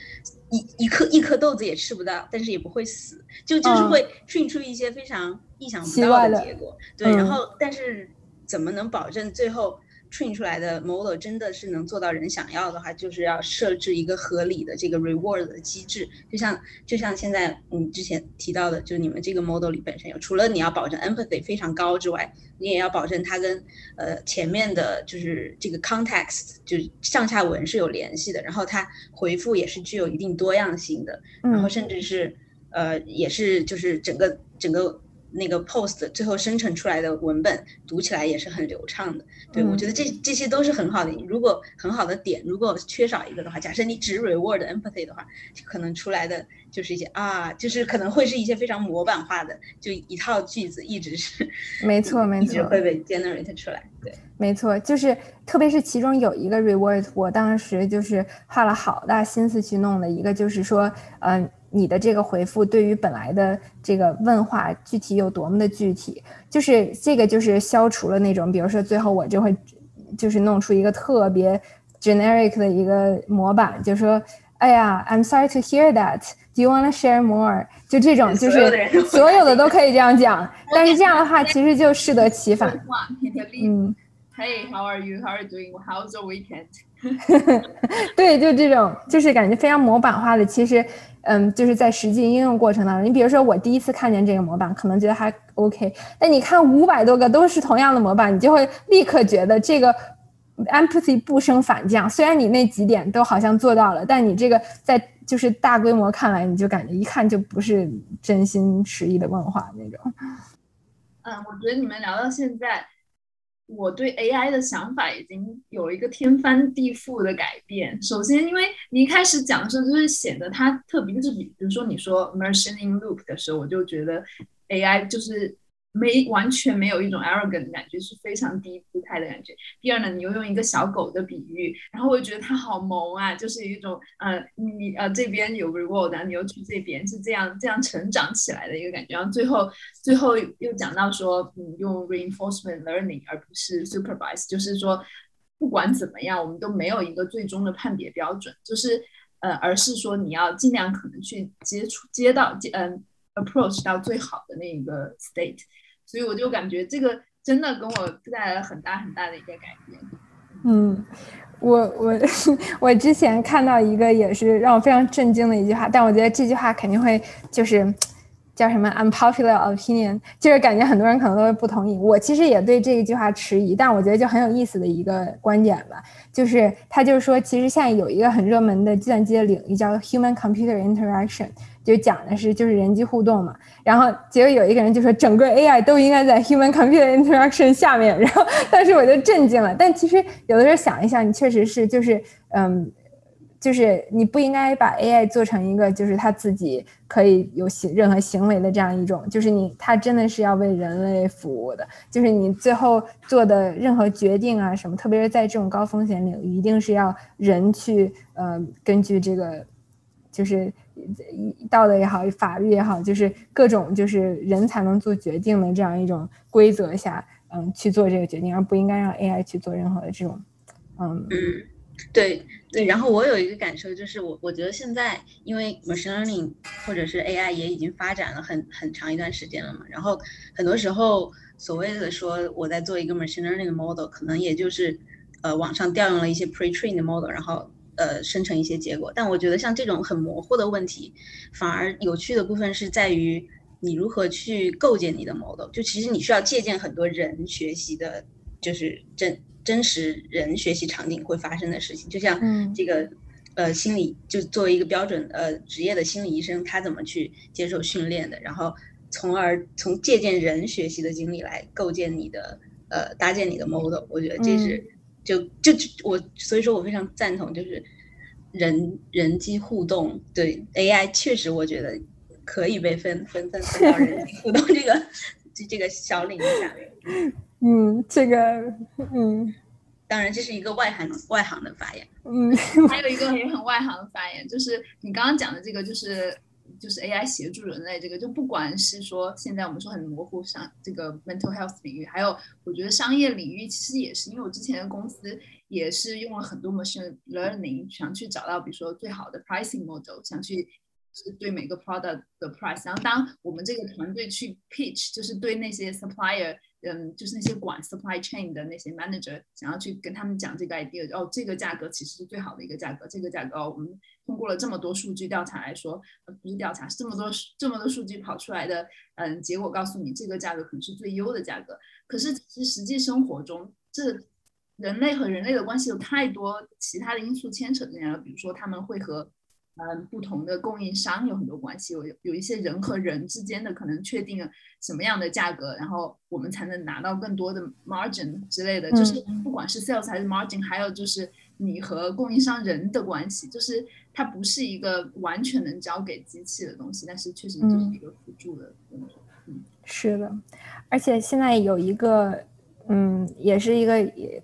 一一颗一颗豆子也吃不到，但是也不会死，就就是会 train 出一些非常意想不到的结果。对，然后但是怎么能保证最后？train 出来的 model 真的是能做到人想要的话，就是要设置一个合理的这个 reward 的机制。就像就像现在你之前提到的，就你们这个 model 里本身有，除了你要保证 empathy 非常高之外，你也要保证它跟呃前面的就是这个 context 就是上下文是有联系的，然后它回复也是具有一定多样性的，然后甚至是呃也是就是整个整个。那个 post 最后生成出来的文本读起来也是很流畅的，对我觉得这这些都是很好的。如果很好的点，如果缺少一个的话，假设你只 reward empathy 的话，可能出来的就是一些啊，就是可能会是一些非常模板化的，就一套句子一直是 <laughs> 没错没错会被 generate 出来。对，没错，就是特别是其中有一个 reward，我当时就是花了好大心思去弄的一个，就是说，嗯。你的这个回复对于本来的这个问话具体有多么的具体，就是这个就是消除了那种，比如说最后我就会就是弄出一个特别 generic 的一个模板，就说，哎呀，I'm sorry to hear that. Do you want to share more？就这种，就是所有的都可以这样讲，但是这样的话其实就适得其反。嗯，Hey, how are you? How are you doing? How's your weekend? <laughs> 对，就这种，就是感觉非常模板化的，其实。嗯，就是在实际应用过程当中，你比如说我第一次看见这个模板，可能觉得还 OK，但你看五百多个都是同样的模板，你就会立刻觉得这个 empathy 不升反降。虽然你那几点都好像做到了，但你这个在就是大规模看来，你就感觉一看就不是真心实意的问话那种。嗯，我觉得你们聊到现在。我对 AI 的想法已经有了一个天翻地覆的改变。首先，因为你一开始讲的时候，就是显得它特别，就是比如说你说 machine in loop 的时候，我就觉得 AI 就是。没完全没有一种 arrogant 的感觉，是非常低姿态的感觉。第二呢，你又用一个小狗的比喻，然后我觉得它好萌啊，就是一种呃，你呃这边有 reward，然后你又去这边，是这样这样成长起来的一个感觉。然后最后最后又讲到说，你用 reinforcement learning 而不是 supervise，就是说不管怎么样，我们都没有一个最终的判别标准，就是呃，而是说你要尽量可能去接触接到接嗯 approach 到最好的那一个 state。所以我就感觉这个真的给我带来了很大很大的一个改变。嗯，我我我之前看到一个也是让我非常震惊的一句话，但我觉得这句话肯定会就是叫什么 unpopular opinion，就是感觉很多人可能都会不同意。我其实也对这一句话迟疑，但我觉得就很有意思的一个观点吧，就是他就是说，其实现在有一个很热门的计算机的领域叫 human computer interaction。就讲的是就是人机互动嘛，然后结果有一个人就说整个 AI 都应该在 human computer interaction 下面，然后当时我就震惊了。但其实有的时候想一想，你确实是就是嗯，就是你不应该把 AI 做成一个就是他自己可以有行任何行为的这样一种，就是你他真的是要为人类服务的，就是你最后做的任何决定啊什么，特别是在这种高风险领域，一定是要人去呃根据这个就是。道德也好，法律也好，就是各种就是人才能做决定的这样一种规则下，嗯，去做这个决定，而不应该让 AI 去做任何的这种，嗯嗯，对对。然后我有一个感受就是，我我觉得现在因为 machine learning 或者是 AI 也已经发展了很很长一段时间了嘛，然后很多时候所谓的说我在做一个 machine learning model，可能也就是呃网上调用了一些 pre-trained model，然后。呃，生成一些结果，但我觉得像这种很模糊的问题，反而有趣的部分是在于你如何去构建你的 model。就其实你需要借鉴很多人学习的，就是真真实人学习场景会发生的事情。就像这个呃心理，就作为一个标准呃职业的心理医生，他怎么去接受训练的，然后从而从借鉴人学习的经历来构建你的呃搭建你的 model。我觉得这是。就就我，所以说我非常赞同，就是人人机互动，对 AI 确实我觉得可以被分分分分到人机互动这个这这个小领域下面。<laughs> 嗯，这个嗯，当然这是一个外行外行的发言。嗯，<laughs> 还有一个也很外行的发言，就是你刚刚讲的这个，就是就是 AI 协助人类这个，就不管是说现在我们说很模糊上这个 mental health 领域，还有我觉得商业领域其实也是，因为我之前的公司也是用了很多 machine learning 想去找到，比如说最好的 pricing model，想去是对每个 product 的 price。然后当我们这个团队去 pitch，就是对那些 supplier。嗯，就是那些管 supply chain 的那些 manager 想要去跟他们讲这个 idea，哦，这个价格其实是最好的一个价格，这个价格，我们通过了这么多数据调查来说，呃，不是调查，是这么多这么多数据跑出来的，嗯，结果告诉你这个价格可能是最优的价格。可是其实实际生活中，这人类和人类的关系有太多其他的因素牵扯进来了，比如说他们会和。嗯，不同的供应商有很多关系，有有一些人和人之间的可能确定什么样的价格，然后我们才能拿到更多的 margin 之类的。就是不管是 sales 还是 margin，还有就是你和供应商人的关系，就是它不是一个完全能交给机器的东西，但是确实就是一个辅助的东西。嗯，是的，而且现在有一个，嗯，也是一个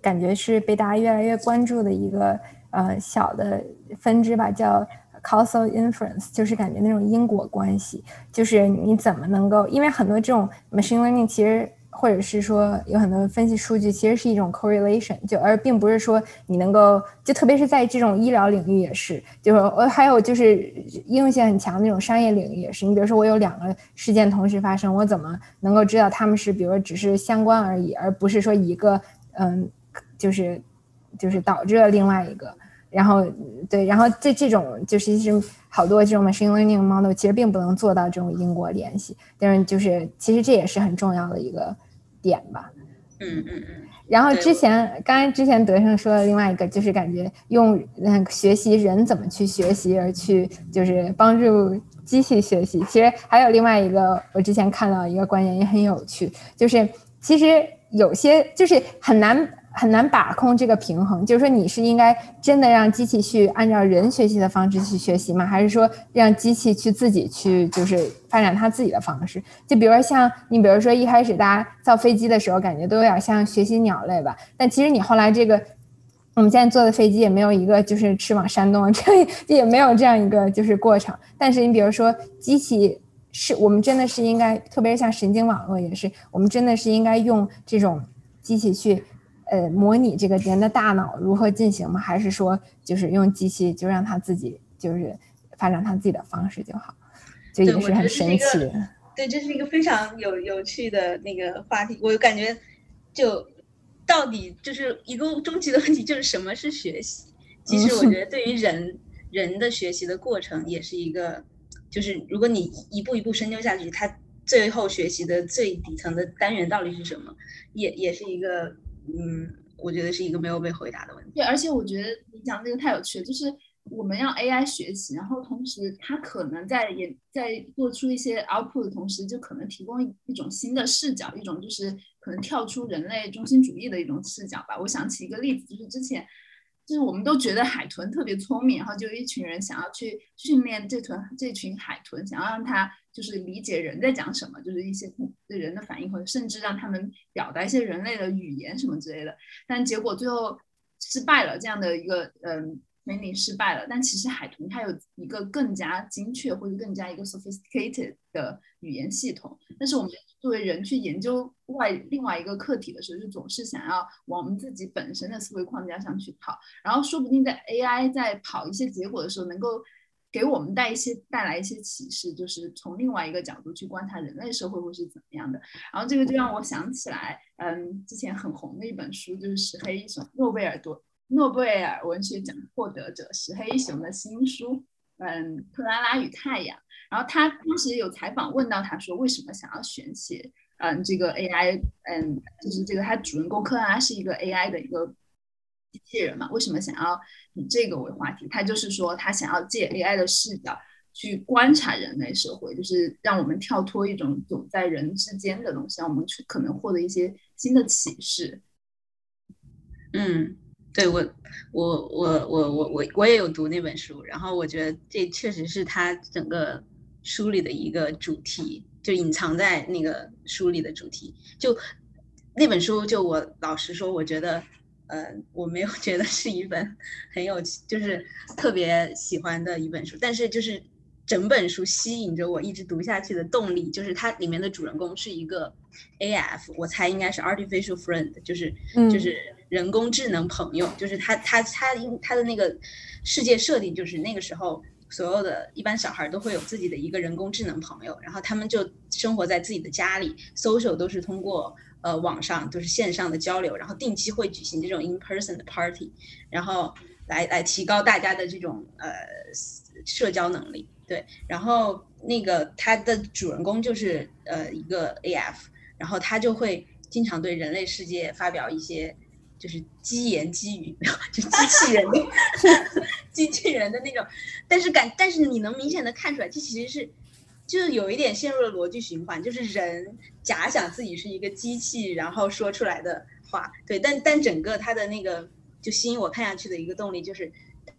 感觉是被大家越来越关注的一个呃小的分支吧，叫。causal inference 就是感觉那种因果关系，就是你怎么能够，因为很多这种 machine learning 其实或者是说有很多分析数据，其实是一种 correlation，就而并不是说你能够，就特别是在这种医疗领域也是，就是呃还有就是应用性很强的那种商业领域也是，你比如说我有两个事件同时发生，我怎么能够知道他们是比如说只是相关而已，而不是说一个嗯就是就是导致了另外一个。然后，对，然后这这种就是其实好多这种 machine learning model 其实并不能做到这种因果联系，但是就是其实这也是很重要的一个点吧。嗯嗯嗯。然后之前刚才之前德胜说的另外一个就是感觉用那个学习人怎么去学习而去就是帮助机器学习，其实还有另外一个我之前看到一个观点也很有趣，就是其实有些就是很难。很难把控这个平衡，就是说你是应该真的让机器去按照人学习的方式去学习吗？还是说让机器去自己去就是发展它自己的方式？就比如说像你，比如说一开始大家造飞机的时候，感觉都有点像学习鸟类吧。但其实你后来这个，我们现在坐的飞机也没有一个就是翅膀扇动，这也没有这样一个就是过程。但是你比如说机器是我们真的是应该，特别是像神经网络也是，我们真的是应该用这种机器去。呃，模拟这个人的大脑如何进行吗？还是说就是用机器就让他自己就是发展他自己的方式就好？就也是很神奇的。对，这是一个非常有有趣的那个话题。我感觉就到底就是一个终极的问题，就是什么是学习？其实我觉得对于人人的学习的过程也是一个，就是如果你一步一步深究下去，他最后学习的最底层的单元到底是什么，也也是一个。嗯，我觉得是一个没有被回答的问题。对，而且我觉得你讲这个太有趣了，就是我们要 AI 学习，然后同时它可能在也在做出一些 output 的同时，就可能提供一种新的视角，一种就是可能跳出人类中心主义的一种视角吧。我想起一个例子，就是之前。就是我们都觉得海豚特别聪明，然后就一群人想要去训练这豚这群海豚，想要让它就是理解人在讲什么，就是一些对人的反应，或者甚至让他们表达一些人类的语言什么之类的。但结果最后失败了，这样的一个嗯。M a 失败了，但其实海豚它有一个更加精确或者更加一个 sophisticated 的语言系统。但是我们作为人去研究外另外一个课题的时候，就总是想要往我们自己本身的思维框架上去跑。然后说不定在 AI 在跑一些结果的时候，能够给我们带一些带来一些启示，就是从另外一个角度去观察人类社会会是怎么样的。然后这个就让我想起来，嗯，之前很红的一本书就是石黑一雄诺贝尔多。诺贝尔文学奖获得者石黑熊的新书，嗯，《克拉拉与太阳》。然后他当时有采访问到他说，为什么想要选写，嗯，这个 AI，嗯，就是这个他主人公克拉拉是一个 AI 的一个机器人嘛？为什么想要以这个为话题？他就是说，他想要借 AI 的视角去观察人类社会，就是让我们跳脱一种走在人之间的东西，让我们去可能获得一些新的启示。嗯。对我，我我我我我我也有读那本书，然后我觉得这确实是他整个书里的一个主题，就隐藏在那个书里的主题。就那本书，就我老实说，我觉得，呃，我没有觉得是一本很有，就是特别喜欢的一本书。但是就是整本书吸引着我一直读下去的动力，就是它里面的主人公是一个 AF，我猜应该是 artificial friend，就是就是人工智能朋友，就是他他他因他的那个世界设定就是那个时候所有的一般小孩都会有自己的一个人工智能朋友，然后他们就生活在自己的家里，social 都是通过呃网上都是线上的交流，然后定期会举行这种 in person 的 party，然后来来提高大家的这种呃社交能力。对，然后那个他的主人公就是呃一个 AF，然后他就会经常对人类世界发表一些就是机言机语，<laughs> 就机器人的 <laughs> 机器人的那种，但是感但是你能明显的看出来，这其实是就是有一点陷入了逻辑循环，就是人假想自己是一个机器，然后说出来的话，对，但但整个他的那个就吸引我看下去的一个动力就是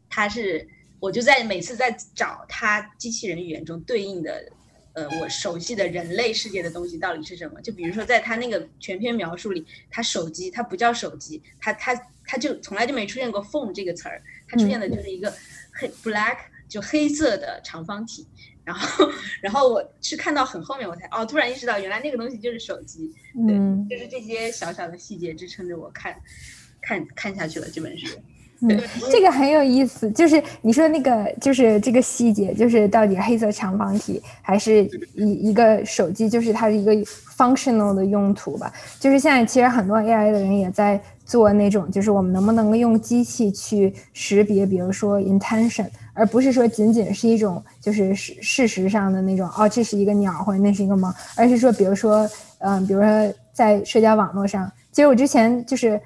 他是。我就在每次在找他机器人语言中对应的，呃，我熟悉的人类世界的东西到底是什么？就比如说在他那个全篇描述里，他手机他不叫手机，他他他就从来就没出现过 phone 这个词儿，他出现的就是一个黑 black 就黑色的长方体。然后然后我是看到很后面我才哦突然意识到原来那个东西就是手机。对，就是这些小小的细节支撑着我看看看下去了这本书。嗯，这个很有意思，就是你说那个，就是这个细节，就是到底黑色长方体还是一一个手机，就是它的一个 functional 的用途吧。就是现在其实很多 AI 的人也在做那种，就是我们能不能够用机器去识别，比如说 intention，而不是说仅仅是一种就是事事实上的那种，哦，这是一个鸟或者那是一个猫，而是说，比如说，嗯，比如说在社交网络上，其实我之前就是。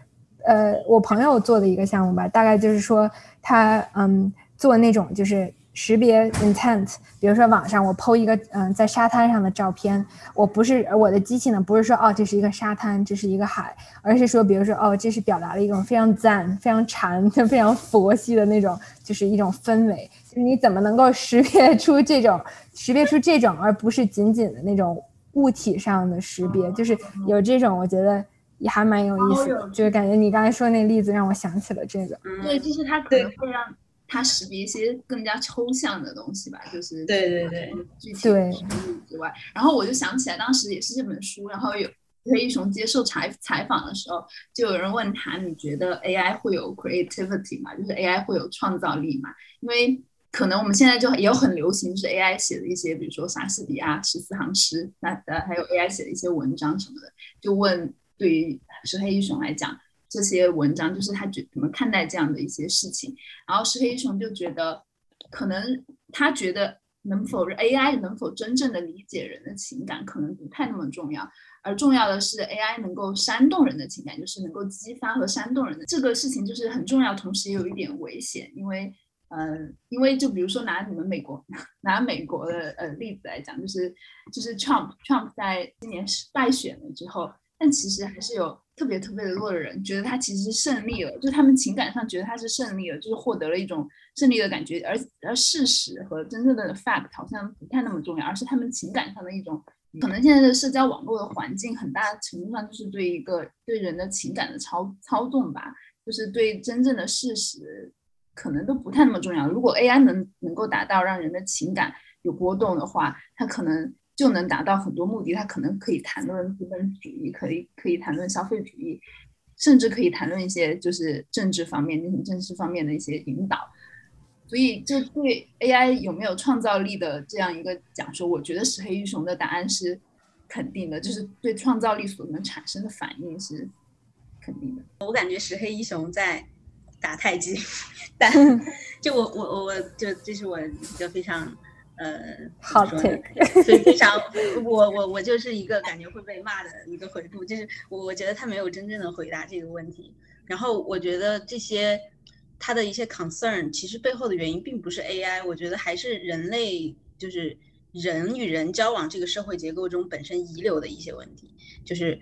呃，我朋友做的一个项目吧，大概就是说他嗯做那种就是识别 intent，比如说网上我 PO 一个嗯在沙滩上的照片，我不是我的机器呢不是说哦这是一个沙滩，这是一个海，而是说比如说哦这是表达了一种非常赞、非常禅、非常佛系的那种就是一种氛围，就是你怎么能够识别出这种识别出这种，而不是仅仅的那种物体上的识别，就是有这种我觉得。也还蛮有意思，就是感觉你刚才说那例子让我想起了这个。对，就是它可能会让它识别一些更加抽象的东西吧，就是对对对，具体之外。然后我就想起来，当时也是这本书，然后有黑一雄接受采采访的时候，就有人问他，你觉得 AI 会有 creativity 吗？就是 AI 会有创造力吗？因为可能我们现在就也有很流行，就是 AI 写的一些，比如说莎士比亚十四行诗，那呃还有 AI 写的一些文章什么的，就问。对于石黑一雄来讲，这些文章就是他觉怎么看待这样的一些事情。然后石黑一雄就觉得，可能他觉得能否 AI 能否真正的理解人的情感，可能不太那么重要，而重要的是 AI 能够煽动人的情感，就是能够激发和煽动人的这个事情就是很重要，同时也有一点危险，因为，嗯，因为就比如说拿你们美国 <laughs> 拿美国的呃例子来讲，就是就是 Trump Trump 在今年败选了之后。但其实还是有特别特别的多的人觉得他其实是胜利了，就他们情感上觉得他是胜利了，就是获得了一种胜利的感觉。而而事实和真正的 fact 好像不太那么重要，而是他们情感上的一种。可能现在的社交网络的环境，很大程度上就是对一个对人的情感的操操纵吧，就是对真正的事实可能都不太那么重要。如果 AI 能能够达到让人的情感有波动的话，它可能。就能达到很多目的，他可能可以谈论资本主义，可以可以谈论消费主义，甚至可以谈论一些就是政治方面、进行政治方面的一些引导。所以，就对 AI 有没有创造力的这样一个讲说，我觉得石黑一雄的答案是肯定的，就是对创造力所能产生的反应是肯定的。我感觉石黑一雄在打太极，<laughs> 但 <laughs> 就我我我就这是我一个非常。呃，好的，所以非 <laughs> 常，我我我就是一个感觉会被骂的一个回复，就是我我觉得他没有真正的回答这个问题。然后我觉得这些他的一些 concern，其实背后的原因并不是 AI，我觉得还是人类就是人与人交往这个社会结构中本身遗留的一些问题，就是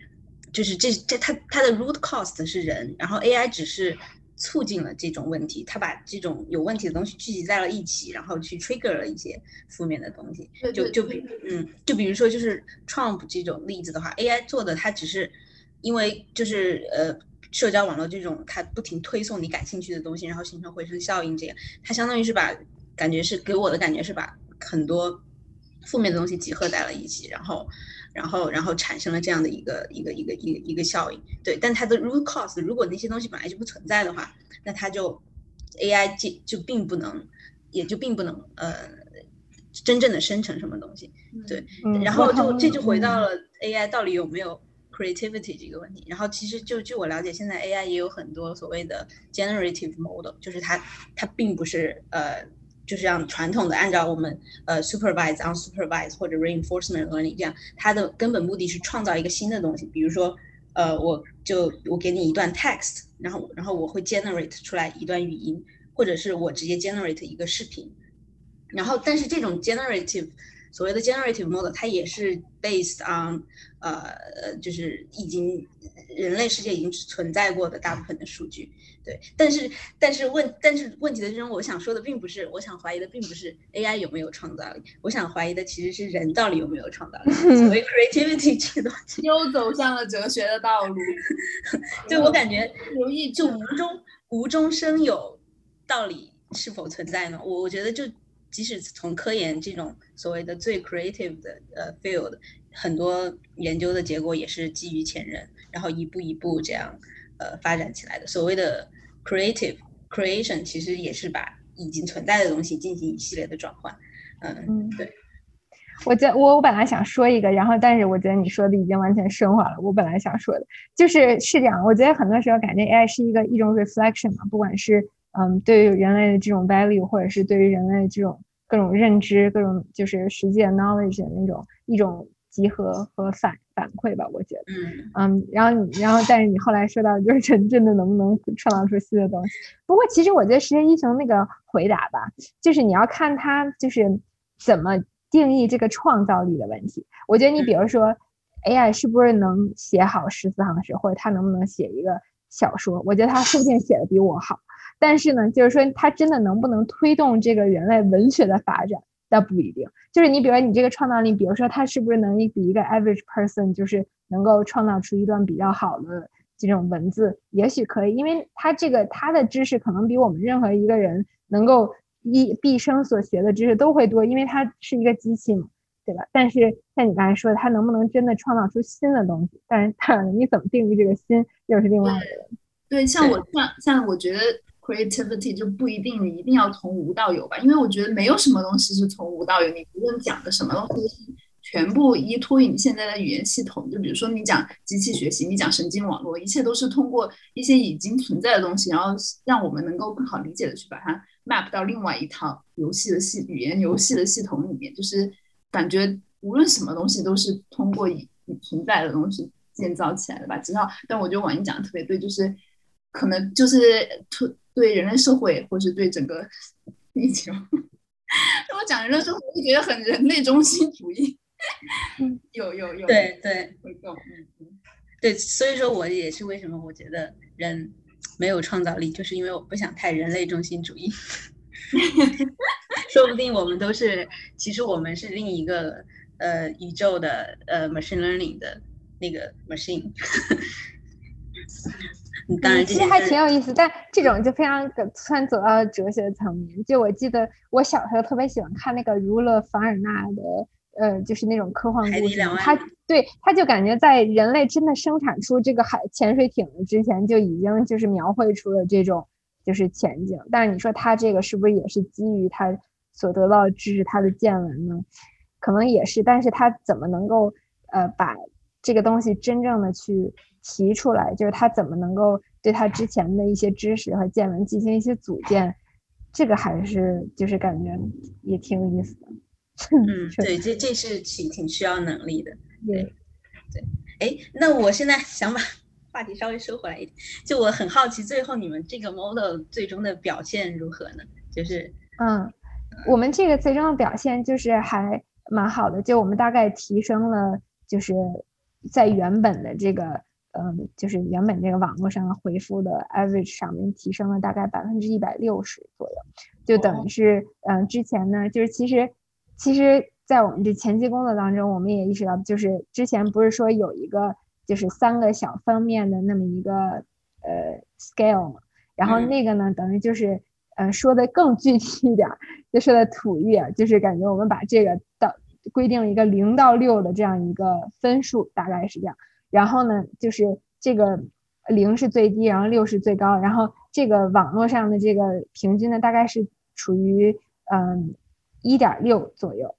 就是这这它它的 root cost 是人，然后 AI 只是。促进了这种问题，他把这种有问题的东西聚集在了一起，然后去 trigger 了一些负面的东西。就就比嗯，就比如说就是 Trump 这种例子的话，AI 做的它只是因为就是呃社交网络这种它不停推送你感兴趣的东西，然后形成回声效应，这样它相当于是把感觉是给我的感觉是把很多负面的东西集合在了一起，然后然后然后产生了这样的一个一个一个一个一个效应。对，但它的 root cause 如果那些东西本来就不存在的话，那它就 AI 就就并不能，也就并不能呃真正的生成什么东西。对，然后就这就回到了 AI 到底有没有。creativity 这个问题，然后其实就据我了解，现在 AI 也有很多所谓的 generative model，就是它它并不是呃，就是让传统的按照我们呃 supervise on supervise 或者 reinforcement learning 这样，它的根本目的是创造一个新的东西，比如说呃，我就我给你一段 text，然后然后我会 generate 出来一段语音，或者是我直接 generate 一个视频，然后但是这种 generative 所谓的 generative model，它也是 based on 呃，就是已经人类世界已经存在过的大部分的数据，对。但是，但是问，但是问题的这种，我想说的并不是，我想怀疑的并不是 AI 有没有创造力，我想怀疑的其实是人到底有没有创造力。<laughs> 所谓 creativity 这个东西，又走向了哲学的道路。对我感觉容易，就无中无中生有，道理是否存在呢？我我觉得就。即使从科研这种所谓的最 creative 的呃 field，很多研究的结果也是基于前人，然后一步一步这样呃发展起来的。所谓的 creative creation，其实也是把已经存在的东西进行一系列的转换。嗯，对。我觉我我本来想说一个，然后但是我觉得你说的已经完全升华了。我本来想说的就是是这样，我觉得很多时候感觉 AI 是一个一种 reflection 嘛，不管是嗯对于人类的这种 value，或者是对于人类这种。各种认知，各种就是实际的 knowledge 的那种一种集合和反反馈吧，我觉得，嗯嗯，然后你，然后但是你后来说到就是人真的能不能创造出新的东西？不过其实我觉得实验一雄那个回答吧，就是你要看他就是怎么定义这个创造力的问题。我觉得你比如说 AI 是不是能写好十四行诗，或者他能不能写一个小说？我觉得他说不定写的比我好。但是呢，就是说，它真的能不能推动这个人类文学的发展，那不一定。就是你，比如说你这个创造力，比如说它是不是能比一个 average person，就是能够创造出一段比较好的这种文字，也许可以，因为他这个他的知识可能比我们任何一个人能够一毕生所学的知识都会多，因为它是一个机器嘛，对吧？但是像你刚才说的，它能不能真的创造出新的东西？但是它你怎么定义这个新，又是另外一个人。对，像我像像我觉得。Creativity 就不一定一定要从无到有吧，因为我觉得没有什么东西是从无到有。你无论讲的什么东西，全部依托于你现在的语言系统。就比如说你讲机器学习，你讲神经网络，一切都是通过一些已经存在的东西，然后让我们能够更好理解的去把它 map 到另外一套游戏的系语言游戏的系统里面。就是感觉无论什么东西都是通过已存在的东西建造起来的吧。只要，但我觉得网易讲的特别对，就是可能就是突。对人类社会，或是对整个地球，<laughs> 我讲人类社会，我就觉得很人类中心主义。<laughs> 有有有，对对，会动，嗯嗯，对，所以说我也是为什么我觉得人没有创造力，就是因为我不想太人类中心主义。<laughs> 说不定我们都是，其实我们是另一个呃宇宙的呃 machine learning 的那个 machine。嗯，其实还挺有意思，但这种就非常突然走到哲学层面。就我记得我小时候特别喜欢看那个儒勒·凡尔纳的，呃，就是那种科幻故事。他对他就感觉在人类真的生产出这个海潜水艇之前，就已经就是描绘出了这种就是前景。但是你说他这个是不是也是基于他所得到的知识，他的见闻呢？可能也是，但是他怎么能够呃把这个东西真正的去？提出来，就是他怎么能够对他之前的一些知识和见闻进行一些组建，这个还是就是感觉也挺有意思的。<laughs> 嗯，对，这这是挺挺需要能力的。对对，哎，那我现在想把话题稍微收回来一点，就我很好奇，最后你们这个 model 最终的表现如何呢？就是嗯，我们这个最终的表现就是还蛮好的，就我们大概提升了，就是在原本的这个。嗯，就是原本这个网络上的回复的 average 上面提升了大概百分之一百六十左右，就等于是，嗯，之前呢，就是其实，其实，在我们这前期工作当中，我们也意识到，就是之前不是说有一个就是三个小方面的那么一个呃 scale 嘛，然后那个呢，等于就是，嗯，说的更具体一点，就说的土一点，就是感觉我们把这个到规定了一个零到六的这样一个分数，大概是这样。然后呢，就是这个零是最低，然后六是最高，然后这个网络上的这个平均呢，大概是处于嗯一点六左右。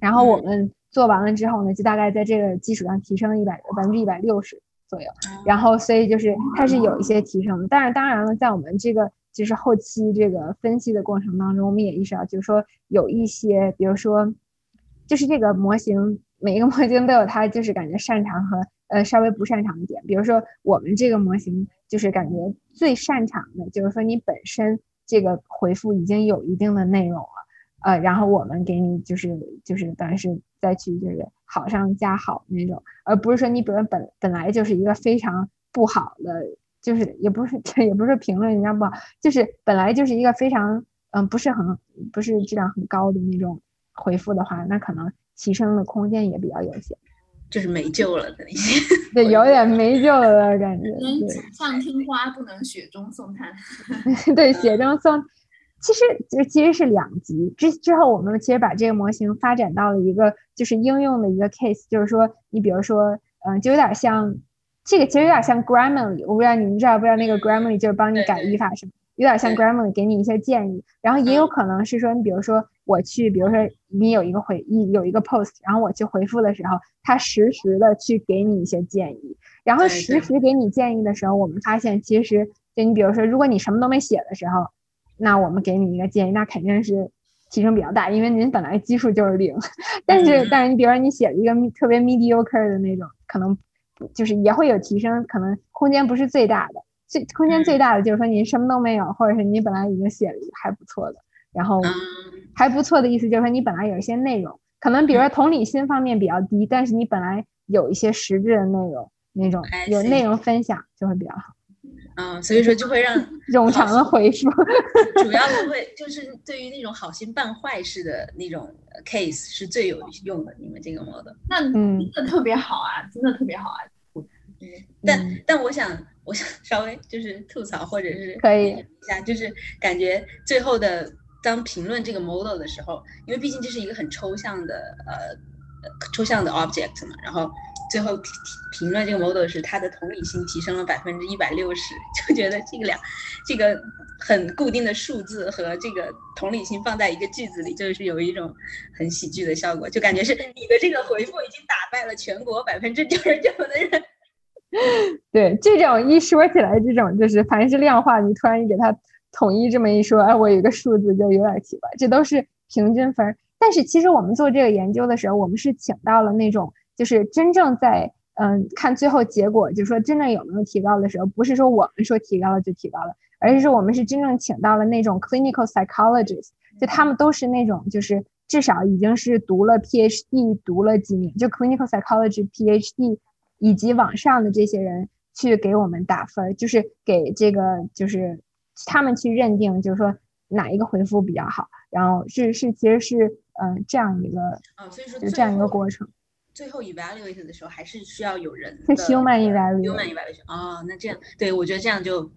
然后我们做完了之后呢，就大概在这个基础上提升一百百分之一百六十左右。然后所以就是它是有一些提升的，但是当然了，在我们这个就是后期这个分析的过程当中，我们也意识到，就是说有一些，比如说，就是这个模型每一个模型都有它就是感觉擅长和呃稍微不擅长的点。比如说我们这个模型就是感觉最擅长的就是说你本身这个回复已经有一定的内容了。呃，然后我们给你就是就是等于是再去就是好上加好那种，而不是说你比如本本来就是一个非常不好的，就是也不是 <laughs> 也不是评论人家不好，就是本来就是一个非常嗯不是很不是质量很高的那种回复的话，那可能提升的空间也比较有限，就是没救了的那些，<laughs> 对，有点没救了的感觉。纸上听花不能雪中送炭 <laughs> <laughs> 对，雪中送。其实就其实是两级之之后，我们其实把这个模型发展到了一个就是应用的一个 case，就是说你比如说，嗯，就有点像这个，其实有点像 Grammarly，我不知道你们知道不知道那个 Grammarly 就是帮你改语法什么，有点像 Grammarly 给你一些建议。然后也有可能是说，你比如说我去，比如说你有一个回一有一个 post，然后我去回复的时候，它实时的去给你一些建议。然后实时给你建议的时候，我们发现其实就你比如说，如果你什么都没写的时候。那我们给你一个建议，那肯定是提升比较大，因为您本来基数就是零。但是，但是你比如说你写了一个特别 mediocre 的那种，可能就是也会有提升，可能空间不是最大的。最空间最大的就是说您什么都没有，或者是你本来已经写了一个还不错的，然后还不错的意思就是说你本来有一些内容，可能比如说同理心方面比较低，但是你本来有一些实质的内容，那种有内容分享就会比较好。嗯，所以说就会让 <laughs> 冗长的回复，主要是 <laughs> 会就是对于那种好心办坏事的那种 case 是最有用的。你们这个 model，那真的特别好啊，真的特别好啊。但但我想我想 <laughs> 稍微就是吐槽或者是可以一下，就是感觉最后的当评论这个 model 的时候，因为毕竟这是一个很抽象的呃抽象的 object 嘛，然后。最后评评论这个 model 是他的同理心提升了百分之一百六十，就觉得这个两这个很固定的数字和这个同理心放在一个句子里，就是有一种很喜剧的效果，就感觉是你的这个回复已经打败了全国百分之九十九的人。<laughs> 对，这种一说起来，这种就是凡是量化，你突然给他统一这么一说，哎，我有个数字就有点奇怪，这都是平均分。但是其实我们做这个研究的时候，我们是请到了那种。就是真正在嗯看最后结果，就说真正有没有提高的时候，不是说我们说提高了就提高了，而是说我们是真正请到了那种 clinical psychologist，就他们都是那种就是至少已经是读了 PhD，读了几年，就 clinical psychology PhD 以及往上的这些人去给我们打分，就是给这个就是他们去认定，就是说哪一个回复比较好，然后是是其实是嗯这样一个啊，所以说就这样一个过程。最后 evaluate 的时候，还是需要有人。的 human evaluation。human evaluation。哦，那这样，对我觉得这样就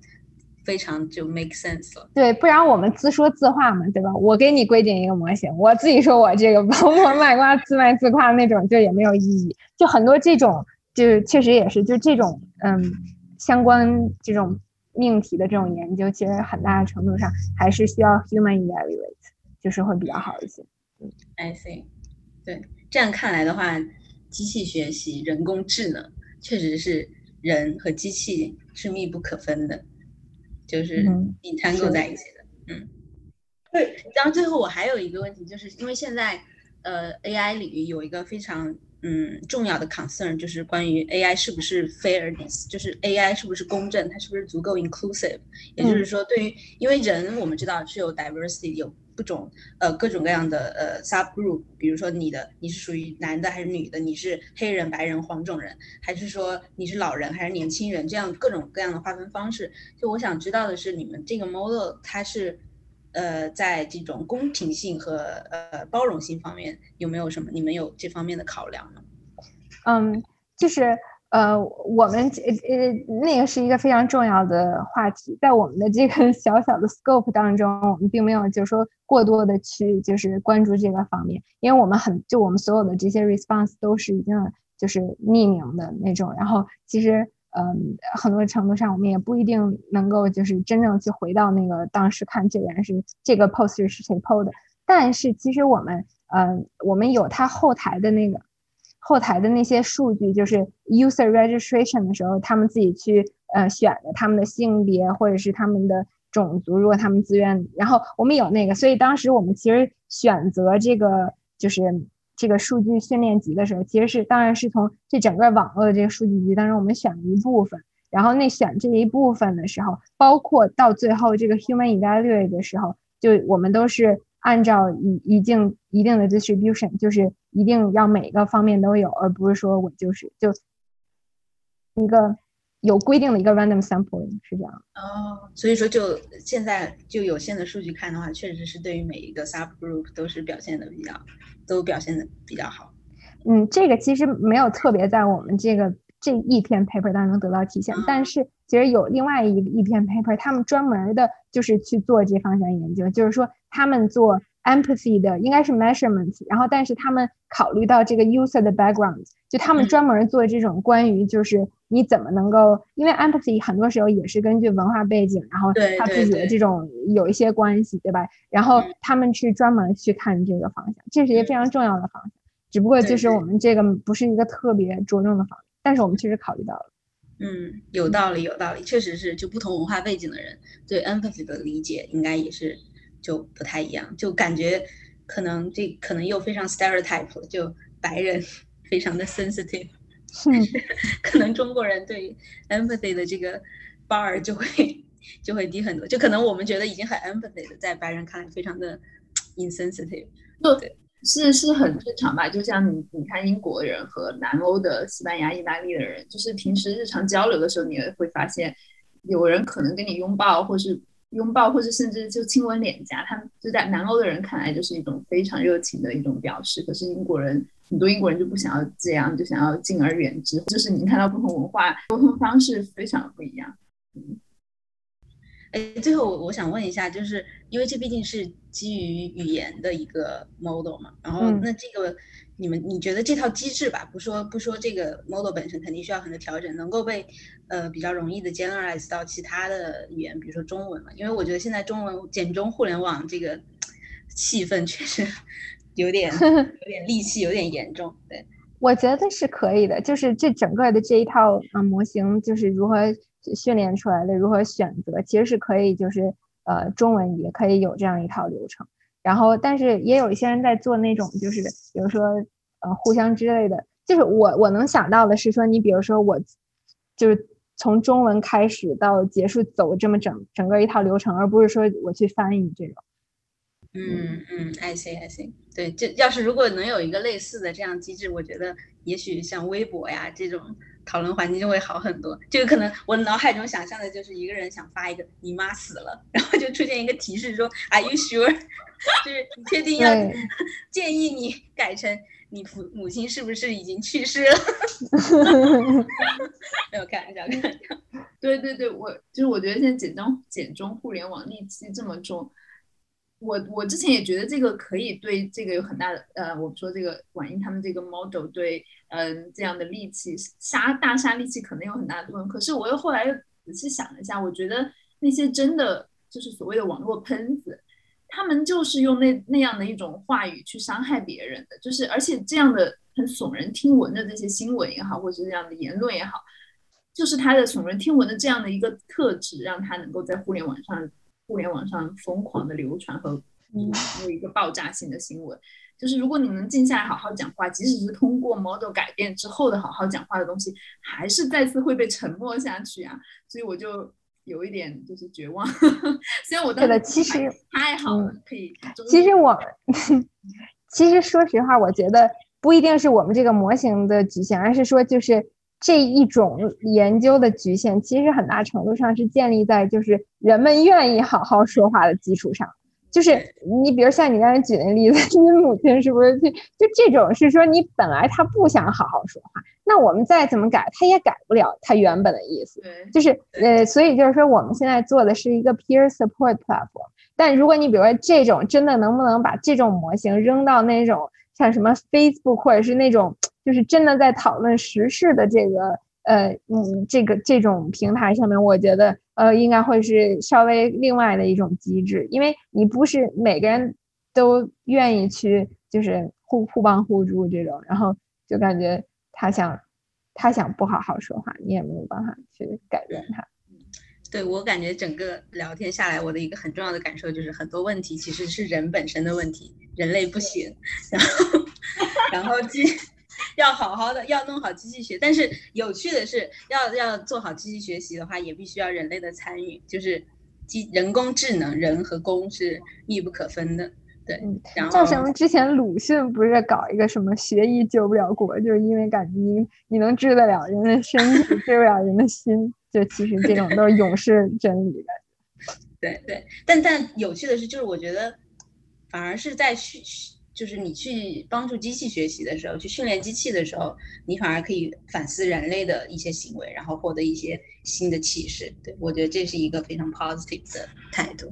非常就 make sense 了。对，不然我们自说自话嘛，对吧？我给你规定一个模型，我自己说我这个王婆 <laughs> 卖瓜，自卖自夸那种，就也没有意义。就很多这种，就是确实也是，就这种嗯相关这种命题的这种研究，其实很大的程度上还是需要 human evaluate，就是会比较好一些。嗯，I see。对，这样看来的话。机器学习、人工智能确实是人和机器是密不可分的，就是你掺构在一起的。嗯，对。然后最后我还有一个问题，就是因为现在呃 AI 领域有一个非常嗯重要的 concern，就是关于 AI 是不是 fairness，就是 AI 是不是公正，它是不是足够 inclusive。也就是说，对于因为人我们知道是有 diversity 有。各种呃各种各样的呃 sub group，比如说你的你是属于男的还是女的，你是黑人、白人、黄种人，还是说你是老人还是年轻人，这样各种各样的划分方式。就我想知道的是，你们这个 model 它是呃在这种公平性和呃包容性方面有没有什么？你们有这方面的考量呢？嗯，就是呃，我们呃呃，那个是一个非常重要的话题，在我们的这个 <laughs> 小小的 scope 当中，我们并没有就是说过多的去就是关注这个方面，因为我们很就我们所有的这些 response 都是已经就是匿名的那种，然后其实嗯，很多程度上我们也不一定能够就是真正去回到那个当时看这个人是这个 post 是谁 post 的，但是其实我们嗯，我们有他后台的那个。后台的那些数据，就是 user registration 的时候，他们自己去呃选的他们的性别或者是他们的种族，如果他们自愿，然后我们有那个，所以当时我们其实选择这个就是这个数据训练集的时候，其实是当然是从这整个网络的这个数据集当中我们选了一部分，然后那选这一部分的时候，包括到最后这个 human evaluate 的时候，就我们都是。按照一一定一定的 distribution，就是一定要每个方面都有，而不是说我就是就一个有规定的一个 random sampling 是这样。哦，所以说就现在就有限的数据看的话，确实是对于每一个 subgroup 都是表现的比较都表现的比较好。嗯，这个其实没有特别在我们这个这一篇 paper 当中得到体现，但是其实有另外一一篇 paper，他们专门的就是去做这方向研究，就是说。他们做 empathy 的应该是 measurement，然后但是他们考虑到这个 user 的 background，就他们专门做这种关于就是你怎么能够，因为 empathy 很多时候也是根据文化背景，然后他自己的这种有一些关系，对吧？然后他们去专门去看这个方向，这是一个非常重要的方向。只不过就是我们这个不是一个特别着重的方向，但是我们确实考虑到了。嗯，有道理，有道理，确实是，就不同文化背景的人对 empathy 的理解应该也是。就不太一样，就感觉可能这可能又非常 stereotype，就白人非常的 sensitive，<laughs> 可能中国人对 empathy 的这个 bar 就会就会低很多，就可能我们觉得已经很 empathy 的，在白人看来非常的 insensitive，对，是是很正常吧？就像你你看英国人和南欧的西班牙、意大利的人，就是平时日常交流的时候，你也会发现有人可能跟你拥抱，或是。拥抱，或者甚至就亲吻脸颊，他们就在南欧的人看来就是一种非常热情的一种表示。可是英国人很多英国人就不想要这样，就想要敬而远之。就是你看到不同文化沟通方式非常不一样。嗯，哎，最后我我想问一下，就是因为这毕竟是基于语言的一个 model 嘛，然后那这个。你们你觉得这套机制吧，不说不说这个 model 本身肯定需要很多调整，能够被呃比较容易的 generalize 到其他的语言，比如说中文嘛？因为我觉得现在中文简中互联网这个气氛确实有点 <laughs> 有点戾气，有点严重。对，我觉得是可以的，就是这整个的这一套嗯模型，就是如何训练出来的，如何选择，其实是可以就是呃中文也可以有这样一套流程。然后，但是也有一些人在做那种，就是比如说，呃，互相之类的。就是我我能想到的是说，你比如说我，就是从中文开始到结束走这么整整个一套流程，而不是说我去翻译这种。嗯嗯，I see I see。对，就要是如果能有一个类似的这样机制，我觉得也许像微博呀这种。讨论环境就会好很多，就可能我脑海中想象的就是一个人想发一个“你妈死了”，<laughs> 然后就出现一个提示说 “Are you sure？” <laughs> 就是你确定要建议你改成你父母亲是不是已经去世了？<laughs> 没有开玩笑，开玩笑。对对对，我就是我觉得现在简中简中互联网戾气这么重。我我之前也觉得这个可以对这个有很大的呃，我们说这个婉英他们这个 model 对嗯这样的利器杀大杀利器可能有很大的作用。可是我又后来又仔细想了一下，我觉得那些真的就是所谓的网络喷子，他们就是用那那样的一种话语去伤害别人的，就是而且这样的很耸人听闻的这些新闻也好，或者是这样的言论也好，就是他的耸人听闻的这样的一个特质，让他能够在互联网上。互联网上疯狂的流传和有一个爆炸性的新闻，就是如果你能静下来好好讲话，即使是通过 model 改变之后的好好讲话的东西，还是再次会被沉默下去啊！所以我就有一点就是绝望。<laughs> 虽然我对的，其实太好了，可以。其实我 <laughs> 其实说实话，我觉得不一定是我们这个模型的局限，而是说就是。这一种研究的局限，其实很大程度上是建立在就是人们愿意好好说话的基础上。就是你比如像你刚才举那例子，<laughs> 你母亲是不是就就这种是说你本来他不想好好说话，那我们再怎么改，他也改不了他原本的意思。对，就是呃，所以就是说我们现在做的是一个 peer support platform。但如果你比如说这种真的能不能把这种模型扔到那种像什么 Facebook 或者是那种就是真的在讨论时事的这个呃嗯这个这种平台上面，我觉得呃应该会是稍微另外的一种机制，因为你不是每个人都愿意去就是互互帮互助这种，然后就感觉他想他想不好好说话，你也没有办法去改变他。对我感觉整个聊天下来，我的一个很重要的感受就是很多问题其实是人本身的问题，人类不行，然后然后机要好好的要弄好机器学，但是有趣的是要要做好机器学习的话，也必须要人类的参与，就是机人工智能人和工是密不可分的。对，然后叫什么？之前鲁迅不是搞一个什么学医救不了国，就是因为感觉你你能治得了人的身体，<laughs> 治不了人的心。就其实这种都是永世真理的，<laughs> 对对，但但有趣的是，就是我觉得反而是在去，就是你去帮助机器学习的时候，去训练机器的时候，你反而可以反思人类的一些行为，然后获得一些新的启示。对我觉得这是一个非常 positive 的态度。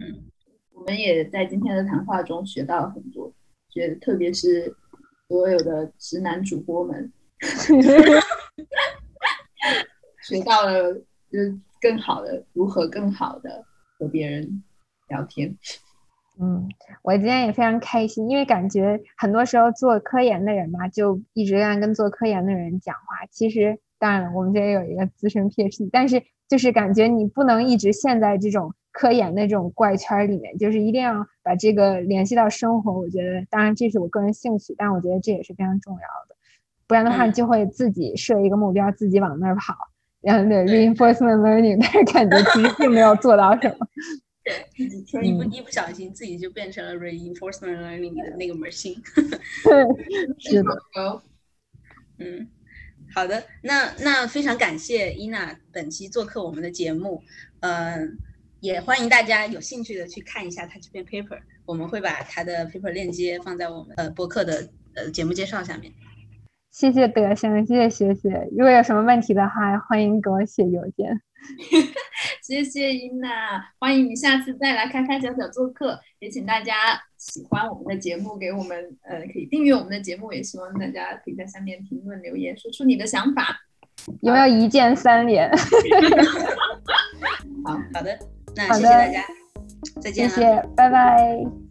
嗯，我们也在今天的谈话中学到了很多，觉得特别是所有的直男主播们。<laughs> 学到了，就是更好的如何更好的和别人聊天。嗯，我今天也非常开心，因为感觉很多时候做科研的人嘛，就一直在跟做科研的人讲话。其实，当然了，我们这也有一个资深 PhD，但是就是感觉你不能一直陷在这种科研的这种怪圈里面，就是一定要把这个联系到生活。我觉得，当然这是我个人兴趣，但我觉得这也是非常重要的。不然的话，就会自己设一个目标，自己往那儿跑。然后对 reinforcement learning，但是感觉其实并没有做到什么。<laughs> 对，一不一不小心自己就变成了 reinforcement learning 的那个门心。<laughs> 是的。嗯，好的，那那非常感谢伊娜本期做客我们的节目，嗯，也欢迎大家有兴趣的去看一下他这篇 paper，我们会把他的 paper 链接放在我们呃播客的呃节目介绍下面。谢谢德生，谢谢学姐。如果有什么问题的话，欢迎给我写邮件。<laughs> 谢谢伊娜，欢迎你下次再来开开小小做客。也请大家喜欢我们的节目，给我们呃可以订阅我们的节目。也希望大家可以在下面评论留言，说出你的想法。有没有一键三连？<laughs> 好好的，那谢谢大家，再见，谢谢，拜拜。